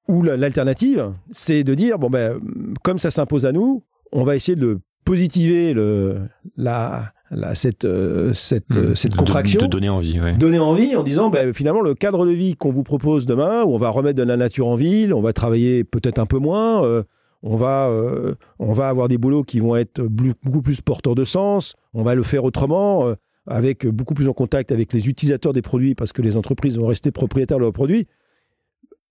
ou l'alternative, c'est de dire bon ben comme ça s'impose à nous, on va essayer de positiver le, la, cette, euh, cette, mmh. cette contraction. De, donner envie. Donner envie en disant ben, finalement le cadre de vie qu'on vous propose demain, où on va remettre de la nature en ville, on va travailler peut-être un peu moins, on va, euh, on va avoir des boulots qui vont être beaucoup plus porteurs de sens, on va le faire autrement, euh, avec beaucoup plus en contact avec les utilisateurs des produits, parce que les entreprises vont rester propriétaires de leurs produits.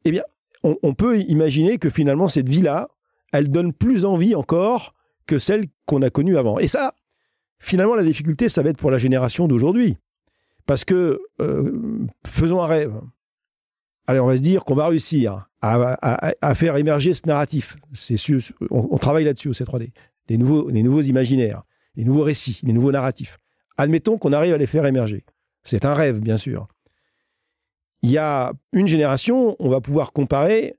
Eh bien, on, peut imaginer que finalement, cette vie-là, elle donne plus envie encore que celle qu'on a connue avant. Et ça, finalement, la difficulté, ça va être pour la génération d'aujourd'hui. Parce que, euh, faisons un rêve. Allez, on va se dire qu'on va réussir à, faire émerger ce narratif. On, travaille là-dessus au C3D. Des nouveaux, imaginaires, des nouveaux récits, des nouveaux narratifs. Admettons qu'on arrive à les faire émerger. C'est un rêve, bien sûr. Il y a une génération, on va pouvoir comparer,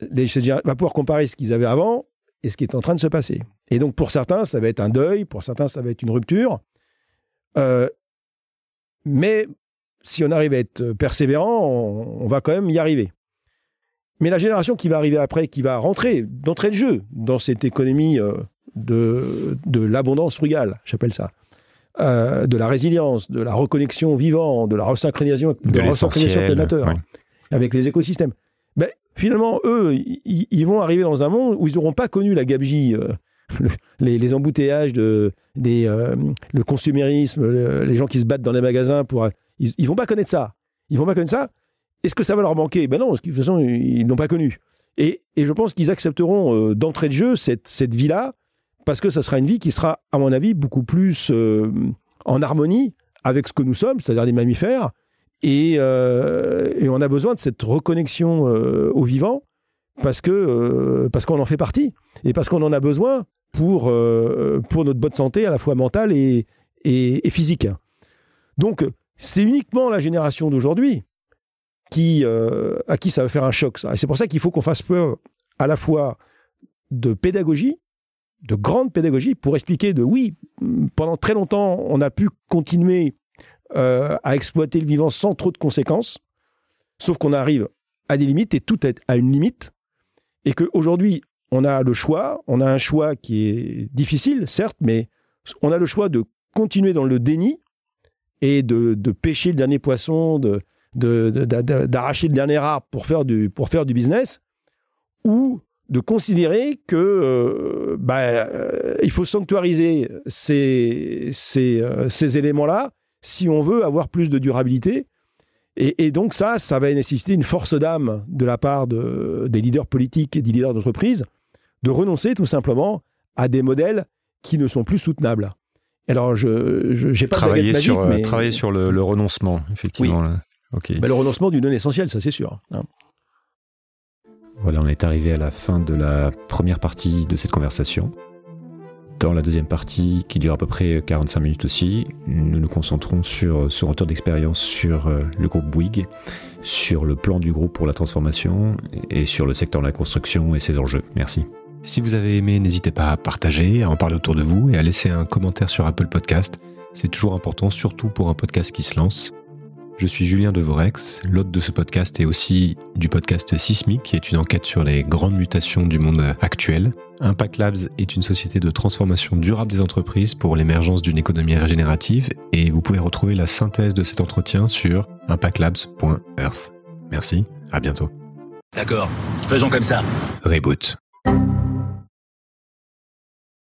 va pouvoir comparer ce qu'ils avaient avant et ce qui est en train de se passer. Et donc pour certains, ça va être un deuil, pour certains, ça va être une rupture. Euh, mais si on arrive à être persévérant, on va quand même y arriver. Mais la génération qui va arriver après, qui va rentrer d'entrée de jeu dans cette économie euh, de, de l'abondance frugale, j'appelle ça, euh, de la résilience, de la reconnexion vivant, de la resynchronisation, de, la avec les écosystèmes. Finalement, eux, ils vont arriver dans un monde où ils n'auront pas connu la gabegie, euh, les, embouteillages, des, le consumérisme, les gens qui se battent dans les magasins pour. Ils, ne vont pas connaître ça. Ils vont pas connaître ça. Est-ce que ça va leur manquer? Ben non, parce que de toute façon, ils n'ont pas connu. Et, je pense qu'ils accepteront euh, d'entrée de jeu cette, vie-là, parce que ça sera une vie qui sera, à mon avis, beaucoup plus euh, en harmonie avec ce que nous sommes, c'est-à-dire des mammifères. Et, euh, et, on a besoin de cette reconnexion au vivant, parce que parce qu'on en fait partie, et parce qu'on en a besoin pour, pour notre bonne santé, à la fois mentale et, et, physique. Donc, c'est uniquement la génération d'aujourd'hui qui, euh, à qui ça va faire un choc, ça. Et c'est pour ça qu'il faut qu'on fasse peur à la fois de pédagogie, de grande pédagogie, pour expliquer de oui, pendant très longtemps, on a pu continuer euh, à exploiter le vivant sans trop de conséquences, sauf qu'on arrive à des limites et tout est à une limite, et qu'aujourd'hui, on a le choix, on a un choix qui est difficile, certes, mais on a le choix de continuer dans le déni et de, pêcher le dernier poisson, d'arracher le dernier arbre pour faire du, pour faire du business, ou de considérer que euh, bah, euh, il faut sanctuariser ces, ces, ces éléments-là si on veut avoir plus de durabilité. Et, donc ça, ça va nécessiter une force d'âme de la part de, des leaders politiques et des leaders d'entreprise de renoncer tout simplement à des modèles qui ne sont plus soutenables. Alors, je n'ai pas travailler sur mais... travailler sur le, renoncement, effectivement. Oui. le renoncement du non essentiel, ça c'est sûr. Hein. Voilà, on est arrivé à la fin de la première partie de cette conversation. Dans la deuxième partie, qui dure à peu près 45 minutes aussi, nous nous concentrons sur ce retour d'expérience sur euh, le groupe Bouygues, sur le plan du groupe pour la transformation et sur le secteur de la construction et ses enjeux. Merci. Si vous avez aimé, n'hésitez pas à partager, à en parler autour de vous et à laisser un commentaire sur Apple Podcast. C'est toujours important, surtout pour un podcast qui se lance. Je suis Julien Devorex, l'hôte de ce podcast et aussi du podcast Sismic, qui est une enquête sur les grandes mutations du monde actuel. Impact Labs est une société de transformation durable des entreprises pour l'émergence d'une économie régénérative et vous pouvez retrouver la synthèse de cet entretien sur impactlabs.earth. Merci, à bientôt. D'accord, faisons comme ça. Reboot.